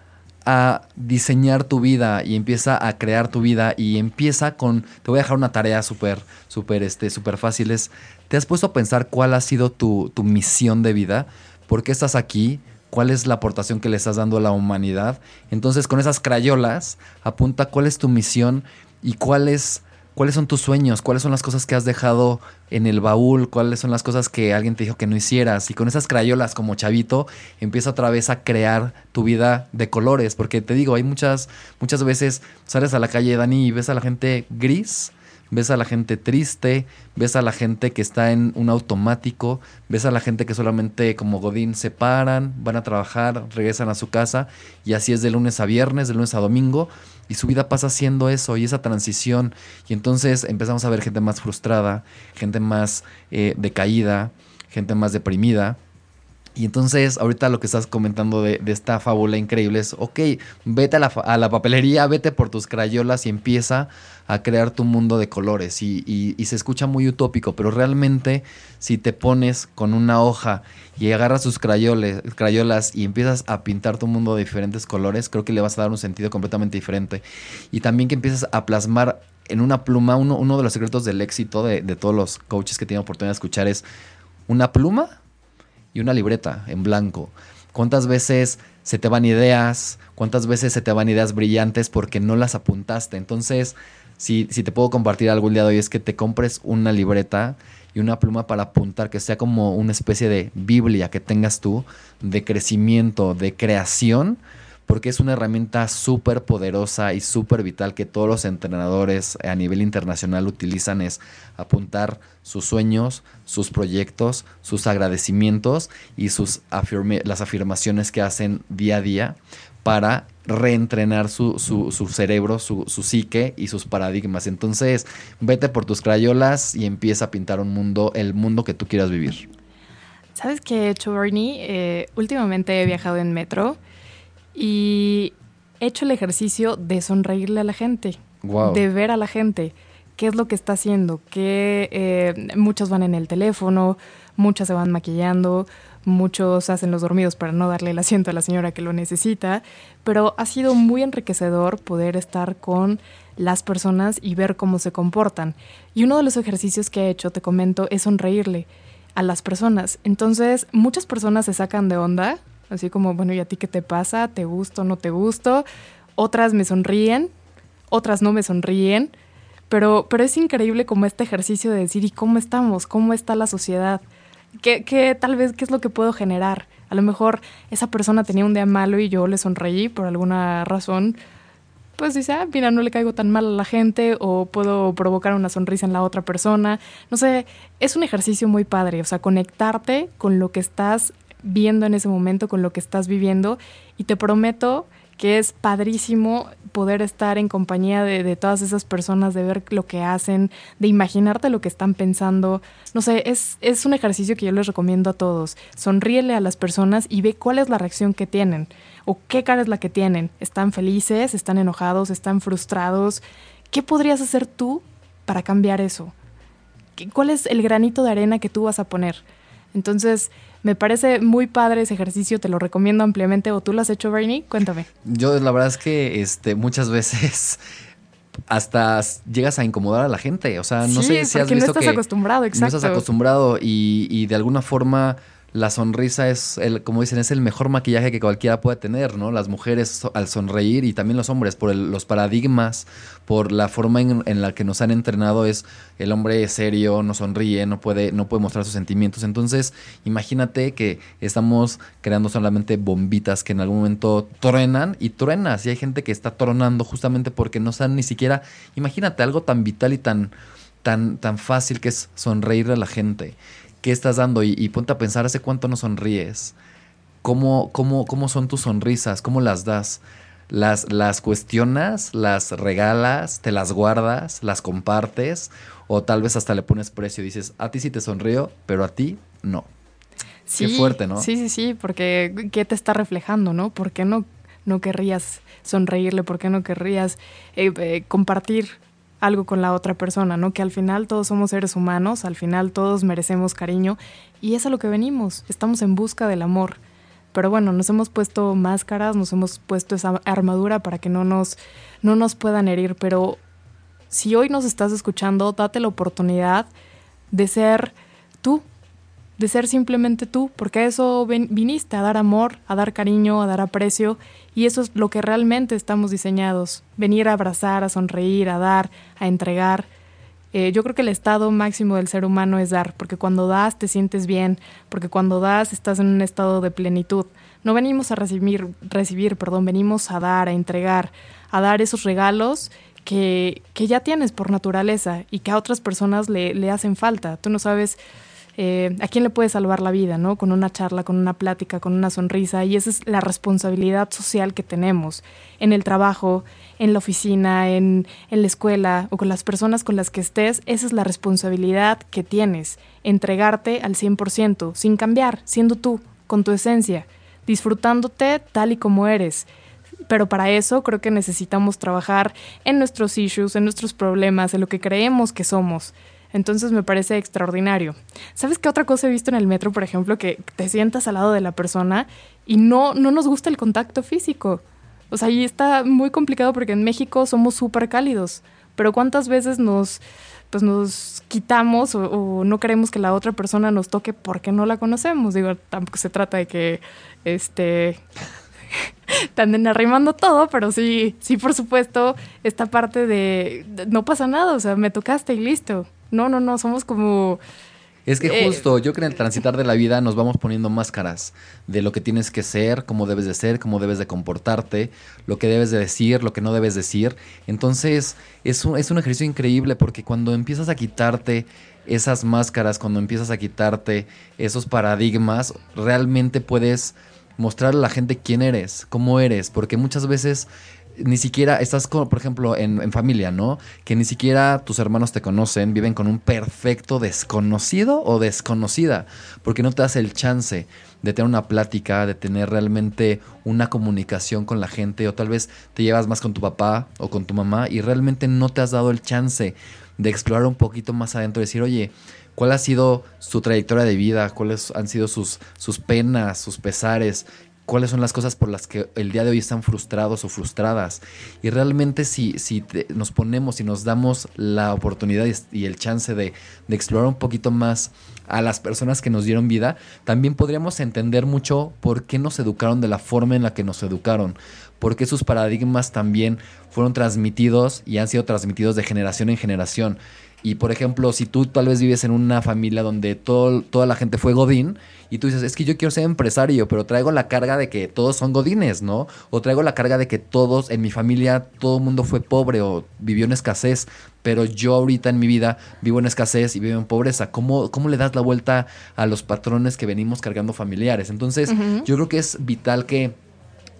a diseñar tu vida y empieza a crear tu vida y empieza con, te voy a dejar una tarea súper, súper, este, súper fácil. Es, ¿te has puesto a pensar cuál ha sido tu, tu misión de vida? ¿Por qué estás aquí? cuál es la aportación que le estás dando a la humanidad. Entonces, con esas crayolas, apunta cuál es tu misión y cuál es ¿Cuáles son tus sueños? ¿Cuáles son las cosas que has dejado en el baúl? ¿Cuáles son las cosas que alguien te dijo que no hicieras? Y con esas crayolas como chavito, empieza otra vez a crear tu vida de colores. Porque te digo, hay muchas, muchas veces sales a la calle, Dani, y ves a la gente gris ves a la gente triste, ves a la gente que está en un automático, ves a la gente que solamente como Godín se paran, van a trabajar, regresan a su casa y así es de lunes a viernes, de lunes a domingo y su vida pasa haciendo eso y esa transición y entonces empezamos a ver gente más frustrada, gente más eh, decaída, gente más deprimida. Y entonces, ahorita lo que estás comentando de, esta fábula increíble es, ok, vete a la, a la papelería, vete por tus crayolas y empieza a crear tu mundo de colores y, se escucha muy utópico, pero realmente si te pones con una hoja y agarras sus crayoles, crayolas y empiezas a pintar tu mundo de diferentes colores, creo que le vas a dar un sentido completamente diferente. Y también que empiezas a plasmar en una pluma, uno, uno de los secretos del éxito de, de todos los coaches que tienen oportunidad de escuchar es una pluma y una libreta en blanco. ¿Cuántas veces se te van ideas? ¿Cuántas veces se te van ideas brillantes porque no las apuntaste? Entonces, si, si te puedo compartir algún día de hoy es que te compres una libreta y una pluma para apuntar, que sea como una especie de Biblia que tengas tú de crecimiento, de creación, porque es una herramienta súper poderosa y súper vital que todos los entrenadores a nivel internacional utilizan, es apuntar sus sueños, sus proyectos, sus agradecimientos y sus las afirmaciones que hacen día a día para reentrenar su, su, cerebro, su, su, psique y sus paradigmas. Entonces, vete por tus crayolas y empieza a pintar un mundo, el mundo que tú quieras vivir.
¿Sabes qué he hecho, Bernie? Eh, últimamente he viajado en metro y he hecho el ejercicio de sonreírle a la gente, de ver a la gente qué es lo que está haciendo, que eh, muchos van en el teléfono, muchas se van maquillando, muchos hacen los dormidos para no darle el asiento a la señora que lo necesita, pero ha sido muy enriquecedor poder estar con las personas y ver cómo se comportan. Y uno de los ejercicios que he hecho, te comento, es sonreírle a las personas. Entonces, muchas personas se sacan de onda, así como, bueno, ¿y a ti qué te pasa? ¿Te gusto? ¿No te gusto? Otras me sonríen, otras no me sonríen, pero, pero es increíble como este ejercicio de decir, ¿y cómo estamos? ¿Cómo está la sociedad? ¿Qué, tal vez qué es lo que puedo generar? A lo mejor esa persona tenía un día malo y yo le sonreí por alguna razón. Pues dice, ah, mira, no le caigo tan mal a la gente o puedo provocar una sonrisa en la otra persona. No sé, es un ejercicio muy padre, o sea, conectarte con lo que estás viendo en ese momento, con lo que estás viviendo. Y te prometo que es padrísimo poder estar en compañía de, todas esas personas, de ver lo que hacen, de imaginarte lo que están pensando. No sé, es, es un ejercicio que yo les recomiendo a todos. Sonríele a las personas y ve cuál es la reacción que tienen o qué cara es la que tienen. ¿Están felices? ¿Están enojados? ¿Están frustrados? ¿Qué podrías hacer tú para cambiar eso? ¿Cuál es el granito de arena que tú vas a poner? Entonces, me parece muy padre ese ejercicio, te lo recomiendo ampliamente. ¿O tú lo has hecho, Bernie? Cuéntame.
Yo la verdad es que este, muchas veces hasta llegas a incomodar a la gente. O sea, no sé si has visto
no estás acostumbrado, exacto.
No estás acostumbrado y, y de alguna forma la sonrisa es, el, como dicen, es el mejor maquillaje que cualquiera puede tener, ¿no? Las mujeres al sonreír y también los hombres, por los paradigmas, por la forma en, la que nos han entrenado, es el hombre serio, no sonríe, no puede, no puede mostrar sus sentimientos. Entonces, imagínate que estamos creando solamente bombitas que en algún momento truenan y truenas. Y hay gente que está tronando justamente porque no saben ni siquiera, imagínate algo tan vital y tan, tan, tan fácil que es sonreírle a la gente qué estás dando y, ponte a pensar hace cuánto no sonríes. ¿Cómo, cómo, cómo son tus sonrisas? ¿Cómo las das? Las, las cuestionas, las regalas, te las guardas, las compartes o tal vez hasta le pones precio y dices, a ti sí te sonrío, pero a ti no.
Sí,
Qué fuerte, ¿no?
Sí, sí, sí, porque ¿qué te está reflejando, no? ¿Por qué no, no querrías sonreírle? ¿Por qué no querrías eh, eh, compartir algo con la otra persona, ¿no? Que al final todos somos seres humanos, al final todos merecemos cariño y es a lo que venimos, estamos en busca del amor. Pero bueno, nos hemos puesto máscaras, nos hemos puesto esa armadura para que no nos, no nos puedan herir, pero si hoy nos estás escuchando, date la oportunidad de ser tú, de ser simplemente tú, porque a eso viniste, a dar amor, a dar cariño, a dar aprecio, y eso es lo que realmente estamos diseñados, venir a abrazar, a sonreír, a dar, a entregar. Eh, yo creo que el estado máximo del ser humano es dar, porque cuando das te sientes bien, porque cuando das estás en un estado de plenitud. No venimos a recibir, recibir perdón, venimos a dar, a entregar, a dar esos regalos que, que ya tienes por naturaleza y que a otras personas le, le hacen falta. Tú no sabes eh, a quién le puede salvar la vida, ¿no? Con una charla, con una plática, con una sonrisa. Y esa es la responsabilidad social que tenemos en el trabajo, en la oficina, en, en la escuela o con las personas con las que estés. Esa es la responsabilidad que tienes. Entregarte al 100%, sin cambiar, siendo tú, con tu esencia, disfrutándote tal y como eres pero para eso creo que necesitamos trabajar en nuestros issues, en nuestros problemas, en lo que creemos que somos. Entonces me parece extraordinario. ¿Sabes qué otra cosa he visto en el metro, por ejemplo? Que te sientas al lado de la persona y no, no nos gusta el contacto físico. O sea, ahí está muy complicado porque en México somos súper cálidos. Pero ¿cuántas veces nos, pues nos quitamos o, no queremos que la otra persona nos toque porque no la conocemos? Digo, tampoco se trata de que este te anden arrimando todo, pero sí, sí, por supuesto, esta parte de no pasa nada, o sea, me tocaste y listo. No, no, no, somos como...
Es que eh, justo, yo creo que en el transitar de la vida nos vamos poniendo máscaras de lo que tienes que ser, cómo debes de ser, cómo debes de comportarte, lo que debes de decir, lo que no debes decir. Entonces, es un, es un ejercicio increíble porque cuando empiezas a quitarte esas máscaras, cuando empiezas a quitarte esos paradigmas, realmente puedes mostrarle a la gente quién eres, cómo eres, porque muchas veces ni siquiera estás, con, por ejemplo, en, familia, ¿no? Que ni siquiera tus hermanos te conocen, viven con un perfecto desconocido o desconocida, porque no te das el chance de tener una plática, de tener realmente una comunicación con la gente, o tal vez te llevas más con tu papá o con tu mamá y realmente no te has dado el chance de explorar un poquito más adentro, decir, oye, ¿cuál ha sido su trayectoria de vida? ¿Cuáles han sido sus, sus penas, sus pesares? cuáles son las cosas por las que el día de hoy están frustrados o frustradas. Y realmente si, si nos ponemos y nos damos la oportunidad y, el chance de, de, explorar un poquito más a las personas que nos dieron vida, también podríamos entender mucho por qué nos educaron de la forma en la que nos educaron. por qué sus paradigmas también fueron transmitidos y han sido transmitidos de generación en generación. Y por ejemplo, si tú tal vez vives en una familia donde todo, toda la gente fue Godín y tú dices, es que yo quiero ser empresario, pero traigo la carga de que todos son Godines, ¿no? O traigo la carga de que todos en mi familia, todo el mundo fue pobre o vivió en escasez, pero yo ahorita en mi vida vivo en escasez y vivo en pobreza. ¿Cómo, cómo le das la vuelta a los patrones que venimos cargando familiares? Entonces, yo creo que es vital que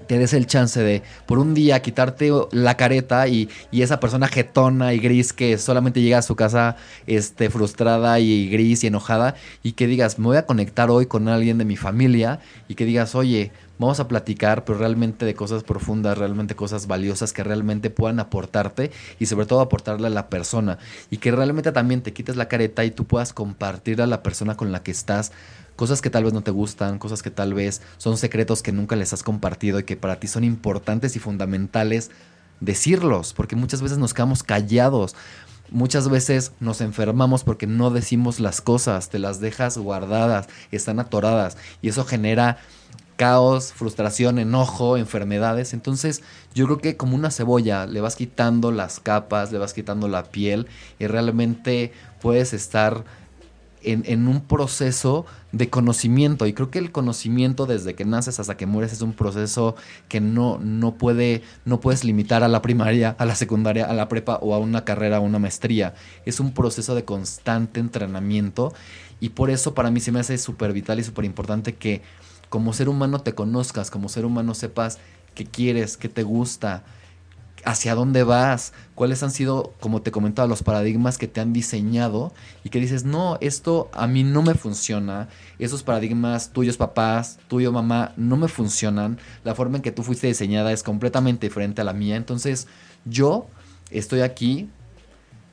te des el chance de por un día quitarte la careta y, esa persona jetona y gris que solamente llega a su casa este, frustrada y gris y enojada y que digas, me voy a conectar hoy con alguien de mi familia y que digas, oye, vamos a platicar, pero realmente de cosas profundas, realmente cosas valiosas que realmente puedan aportarte y sobre todo aportarle a la persona y que realmente también te quites la careta y tú puedas compartir a la persona con la que estás cosas que tal vez no te gustan, cosas que tal vez son secretos que nunca les has compartido y que para ti son importantes y fundamentales decirlos, porque muchas veces nos quedamos callados. Muchas veces nos enfermamos porque no decimos las cosas, te las dejas guardadas, están atoradas y eso genera caos, frustración, enojo, enfermedades. Entonces yo creo que como una cebolla le vas quitando las capas, le vas quitando la piel y realmente puedes estar en, un proceso de conocimiento. Y creo que el conocimiento desde que naces hasta que mueres es un proceso que no, no, puede, no puedes limitar a la primaria, a la secundaria, a la prepa o a una carrera o una maestría. Es un proceso de constante entrenamiento. Y por eso para mí se me hace súper vital y súper importante que como ser humano te conozcas, como ser humano sepas qué quieres, qué te gusta, hacia dónde vas, cuáles han sido, como te comentaba, los paradigmas que te han diseñado y que dices, no, esto a mí no me funciona, esos paradigmas tuyos papás, tuyo mamá, no me funcionan, la forma en que tú fuiste diseñada es completamente diferente a la mía, entonces yo estoy aquí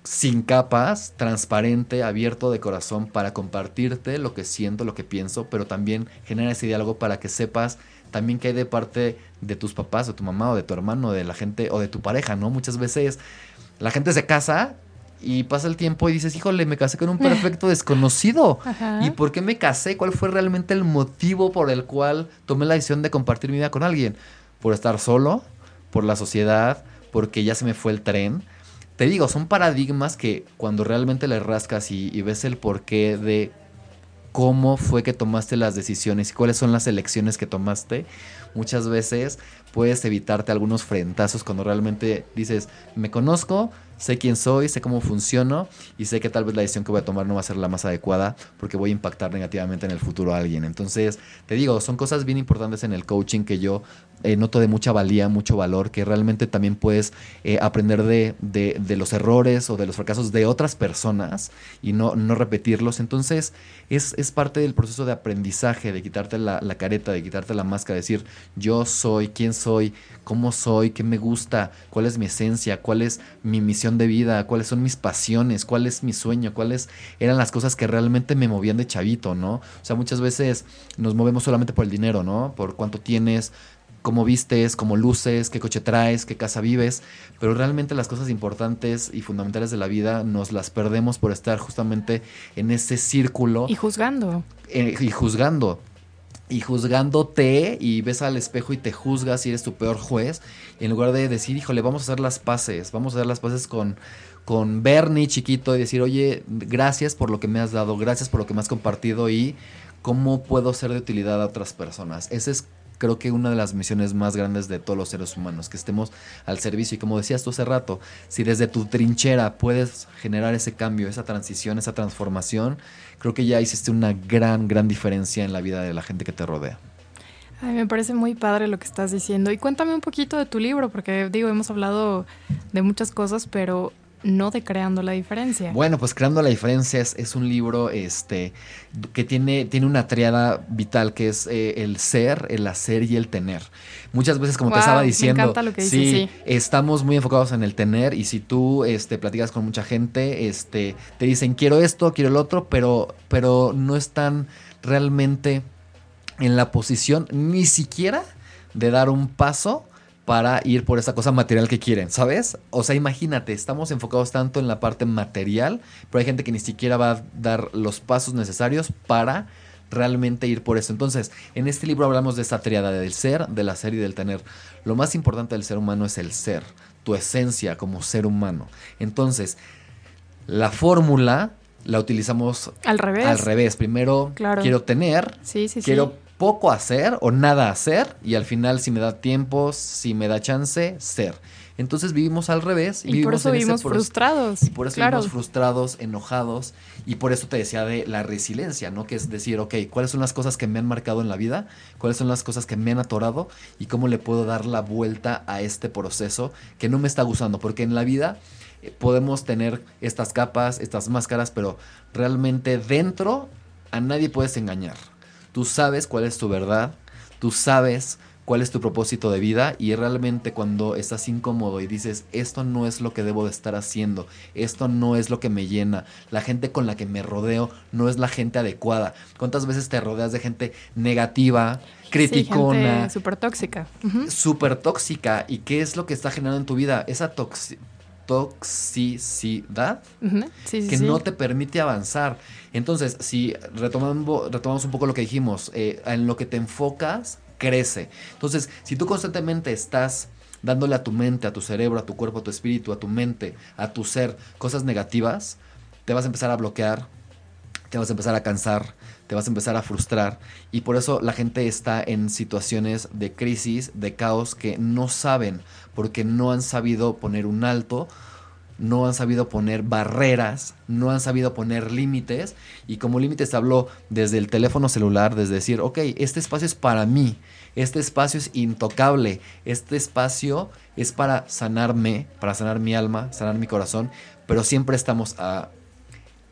sin capas, transparente, abierto de corazón para compartirte lo que siento, lo que pienso, pero también genera ese diálogo para que sepas también que hay de parte de tus papás, de tu mamá, o de tu hermano, de la gente, o de tu pareja, ¿no? Muchas veces la gente se casa y pasa el tiempo y dices, híjole, me casé con un perfecto desconocido.
Ajá.
¿Y por qué me casé? ¿Cuál fue realmente el motivo por el cual tomé la decisión de compartir mi vida con alguien? ¿Por estar solo? ¿Por la sociedad? ¿Porque ya se me fue el tren? Te digo, son paradigmas que cuando realmente le rascas y, y ves el porqué de cómo fue que tomaste las decisiones y cuáles son las elecciones que tomaste, muchas veces puedes evitarte algunos frentazos cuando realmente dices, me conozco, sé quién soy, sé cómo funciono y sé que tal vez la decisión que voy a tomar no va a ser la más adecuada porque voy a impactar negativamente en el futuro a alguien. Entonces, te digo, son cosas bien importantes en el coaching que yo eh, noto de mucha valía, mucho valor, que realmente también puedes eh, aprender de, de- los errores o de los fracasos de otras personas y no, no repetirlos. Entonces, es, es parte del proceso de aprendizaje, de quitarte la, la careta, de quitarte la máscara, decir, yo soy, quién soy, cómo soy, qué me gusta, cuál es mi esencia, cuál es mi misión de vida, cuáles son mis pasiones, cuál es mi sueño, cuáles eran las cosas que realmente me movían de chavito, ¿no? O sea, muchas veces nos movemos solamente por el dinero, ¿no? Por cuánto tienes, cómo vistes, cómo luces, qué coche traes, qué casa vives, pero realmente las cosas importantes y fundamentales de la vida nos las perdemos por estar justamente en ese círculo
Y juzgando.
eh, y juzgando. Y juzgándote y ves al espejo y te juzgas y eres tu peor juez. En lugar de decir, híjole, vamos a hacer las paces. Vamos a hacer las paces con, con Bernie chiquito y decir, oye, gracias por lo que me has dado, gracias por lo que me has compartido y cómo puedo ser de utilidad a otras personas. Ese es creo que una de las misiones más grandes de todos los seres humanos, que estemos al servicio. Y como decías tú hace rato, si desde tu trinchera puedes generar ese cambio, esa transición, esa transformación, creo que ya hiciste una gran, gran diferencia en la vida de la gente que te rodea.
Ay, me parece muy padre lo que estás diciendo. Y cuéntame un poquito de tu libro, porque digo, hemos hablado de muchas cosas, pero no de creando la diferencia.
Bueno, pues Creando la Diferencia es, es un libro este, que tiene, tiene una triada vital que es eh, el ser, el hacer y el tener. Muchas veces, como te estaba diciendo,
encanta lo que dices, sí.
estamos muy enfocados en el tener y si tú este, platicas con mucha gente, este, te dicen quiero esto, quiero el otro, pero, pero no están realmente en la posición ni siquiera de dar un paso para ir por esa cosa material que quieren, ¿sabes? O sea, imagínate, estamos enfocados tanto en la parte material, pero hay gente que ni siquiera va a dar los pasos necesarios para realmente ir por eso. Entonces, en este libro hablamos de esa triada del ser, del hacer y del tener. Lo más importante del ser humano es el ser, tu esencia como ser humano. Entonces, la fórmula la utilizamos
Al revés.
al revés. Primero
Claro.
quiero tener,
Sí, sí, sí.
Poco hacer o nada hacer y al final si me da tiempo, si me da chance, ser. Entonces vivimos al revés.
y por eso
en
vivimos frustrados.
Y por eso
claro.
vivimos frustrados, enojados y por eso te decía de la resiliencia, ¿no? Que es decir, ok, ¿cuáles son las cosas que me han marcado en la vida? ¿Cuáles son las cosas que me han atorado? ¿Y cómo le puedo dar la vuelta a este proceso que no me está gustando? Porque en la vida eh, podemos tener estas capas, estas máscaras, pero realmente dentro a nadie puedes engañar. Tú sabes cuál es tu verdad, tú sabes cuál es tu propósito de vida y realmente cuando estás incómodo y dices, esto no es lo que debo de estar haciendo, esto no es lo que me llena, la gente con la que me rodeo no es la gente adecuada. ¿Cuántas veces te rodeas de gente negativa, criticona,
súper tóxica.
Súper tóxica? ¿Y qué es lo que está generando en tu vida? Esa toxi- toxicidad
Ujú. Sí, sí,
que
sí.
no te permite avanzar. Entonces, si retomando, retomamos un poco lo que dijimos, eh, en lo que te enfocas, crece. Entonces, si tú constantemente estás dándole a tu mente, a tu cerebro, a tu cuerpo, a tu espíritu, a tu mente, a tu ser, cosas negativas, te vas a empezar a bloquear, te vas a empezar a cansar, te vas a empezar a frustrar. Y por eso la gente está en situaciones de crisis, de caos que no saben porque no han sabido poner un alto, no han sabido poner barreras, no han sabido poner límites. Y como límites hablo desde el teléfono celular, desde decir, ok, este espacio es para mí, este espacio es intocable, este espacio es para sanarme, para sanar mi alma, sanar mi corazón, pero siempre estamos a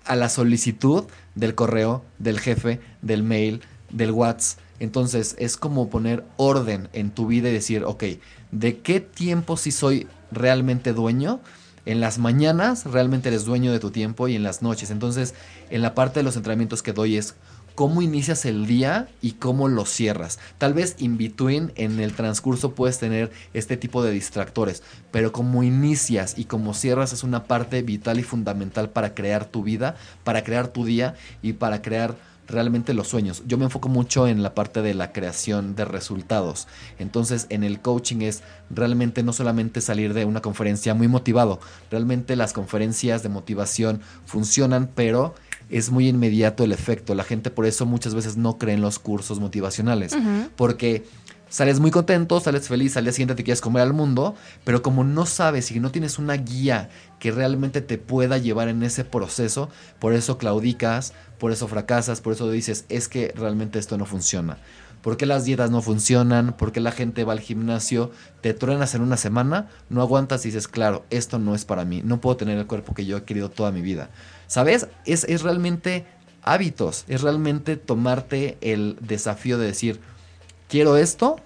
a la solicitud del correo, del jefe, del mail, del WhatsApp. Entonces es como poner orden en tu vida y decir, ok, ¿de qué tiempo si soy realmente dueño? En las mañanas realmente eres dueño de tu tiempo y en las noches. Entonces, en la parte de los entrenamientos que doy es cómo inicias el día y cómo lo cierras. Tal vez in between, en el transcurso puedes tener este tipo de distractores, pero cómo inicias y cómo cierras es una parte vital y fundamental para crear tu vida, para crear tu día y para crear realmente los sueños. Yo me enfoco mucho en la parte de la creación de resultados. Entonces, en el coaching es realmente no solamente salir de una conferencia muy motivado, realmente las conferencias de motivación funcionan, pero es muy inmediato el efecto. La gente por eso muchas veces no cree en los cursos motivacionales, porque sales muy contento, sales feliz, al día siguiente te quieres comer al mundo, pero como no sabes y no tienes una guía que realmente te pueda llevar en ese proceso, por eso claudicas, por eso fracasas, por eso dices, es que realmente esto no funciona. ¿Por qué las dietas no funcionan? ¿Por qué la gente va al gimnasio? Te truenas en una semana, no aguantas y dices, claro, esto no es para mí, no puedo tener el cuerpo que yo he querido toda mi vida. ¿Sabes? Es, es realmente hábitos, es realmente tomarte el desafío de decir, quiero esto,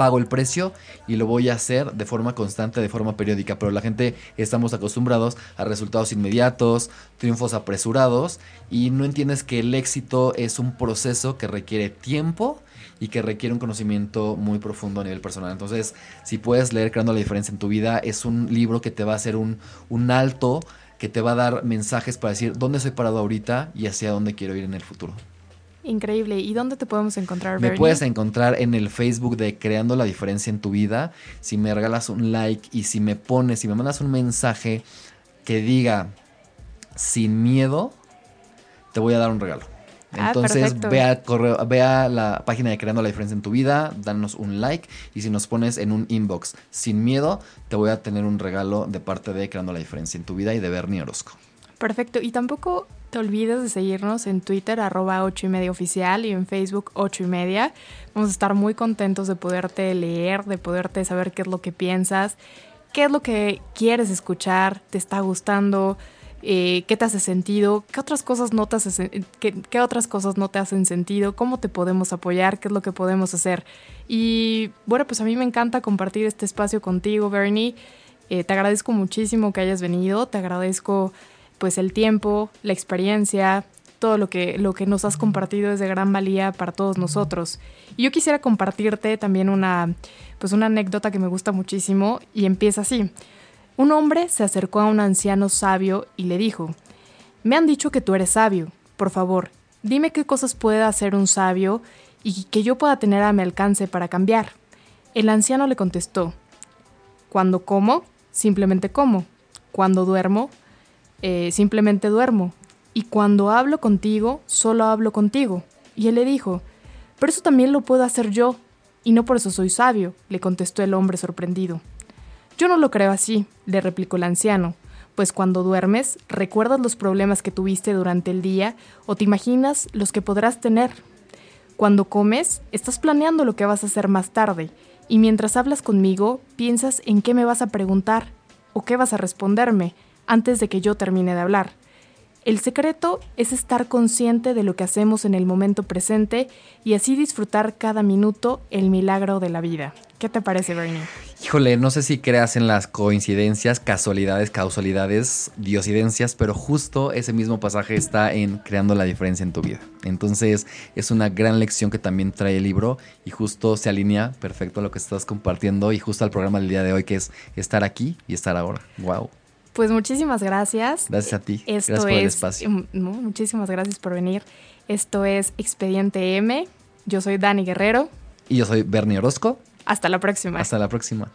pago el precio y lo voy a hacer de forma constante, de forma periódica. Pero la gente estamos acostumbrados a resultados inmediatos, triunfos apresurados y no entiendes que el éxito es un proceso que requiere tiempo y que requiere un conocimiento muy profundo a nivel personal. Entonces, si puedes leer Creando la Diferencia en tu vida, es un libro que te va a hacer un, un alto, que te va a dar mensajes para decir dónde estoy parado ahorita y hacia dónde quiero ir en el futuro.
Increíble. ¿Y dónde te podemos encontrar,
Me
Bernie?
puedes encontrar en el Facebook de Creando la Diferencia en tu vida. Si me regalas un like y si me pones, si me mandas un mensaje que diga sin miedo, te voy a dar un regalo.
Ah,
Entonces
perfecto.
ve a, correo, ve a la página de Creando la Diferencia en tu vida, danos un like y si nos pones en un inbox sin miedo, te voy a tener un regalo de parte de Creando la Diferencia en tu vida y de Bernie Orozco.
Perfecto. Y tampoco te olvides de seguirnos en Twitter, arroba 8 y oficial, y en Facebook, 8 y media. Vamos a estar muy contentos de poderte leer, de poderte saber qué es lo que piensas, qué es lo que quieres escuchar, te está gustando, eh, qué te hace sentido, qué otras cosas no te qué, qué otras cosas no te hacen sentido, cómo te podemos apoyar, qué es lo que podemos hacer. Y bueno, pues a mí me encanta compartir este espacio contigo, Bernie. Eh, te agradezco muchísimo que hayas venido, te agradezco pues el tiempo, la experiencia, todo lo que, lo que nos has compartido es de gran valía para todos nosotros. Y yo quisiera compartirte también una, pues una anécdota que me gusta muchísimo y empieza así. Un hombre se acercó a un anciano sabio y le dijo, me han dicho que tú eres sabio, por favor, dime qué cosas puede hacer un sabio y que yo pueda tener a mi alcance para cambiar. El anciano le contestó, cuando como, simplemente como. Cuando duermo, eh, simplemente duermo. Y cuando hablo contigo, solo hablo contigo. Y él le dijo, pero eso también lo puedo hacer yo. Y no por eso soy sabio, le contestó el hombre sorprendido. Yo no lo creo así, le replicó el anciano, pues cuando duermes, recuerdas los problemas que tuviste durante el día o te imaginas los que podrás tener. Cuando comes, estás planeando lo que vas a hacer más tarde, y mientras hablas conmigo, piensas en qué me vas a preguntar o qué vas a responderme antes de que yo termine de hablar. El secreto es estar consciente de lo que hacemos en el momento presente y así disfrutar cada minuto el milagro de la vida. ¿Qué te parece, Bernie?
Híjole, no sé si creas en las coincidencias, casualidades, causalidades, diosidencias, pero justo ese mismo pasaje está en creando la diferencia en tu vida. Entonces es una gran lección que también trae el libro y justo se alinea perfecto a lo que estás compartiendo y justo al programa del día de hoy que es estar aquí y estar ahora. Wow.
Pues muchísimas gracias.
Gracias a ti.
Esto
Gracias por el
es-
espacio.
no, muchísimas gracias por venir. Esto es Expediente M. Yo soy Dani Guerrero.
Y yo soy Bernie Orozco.
Hasta la próxima.
Hasta la próxima.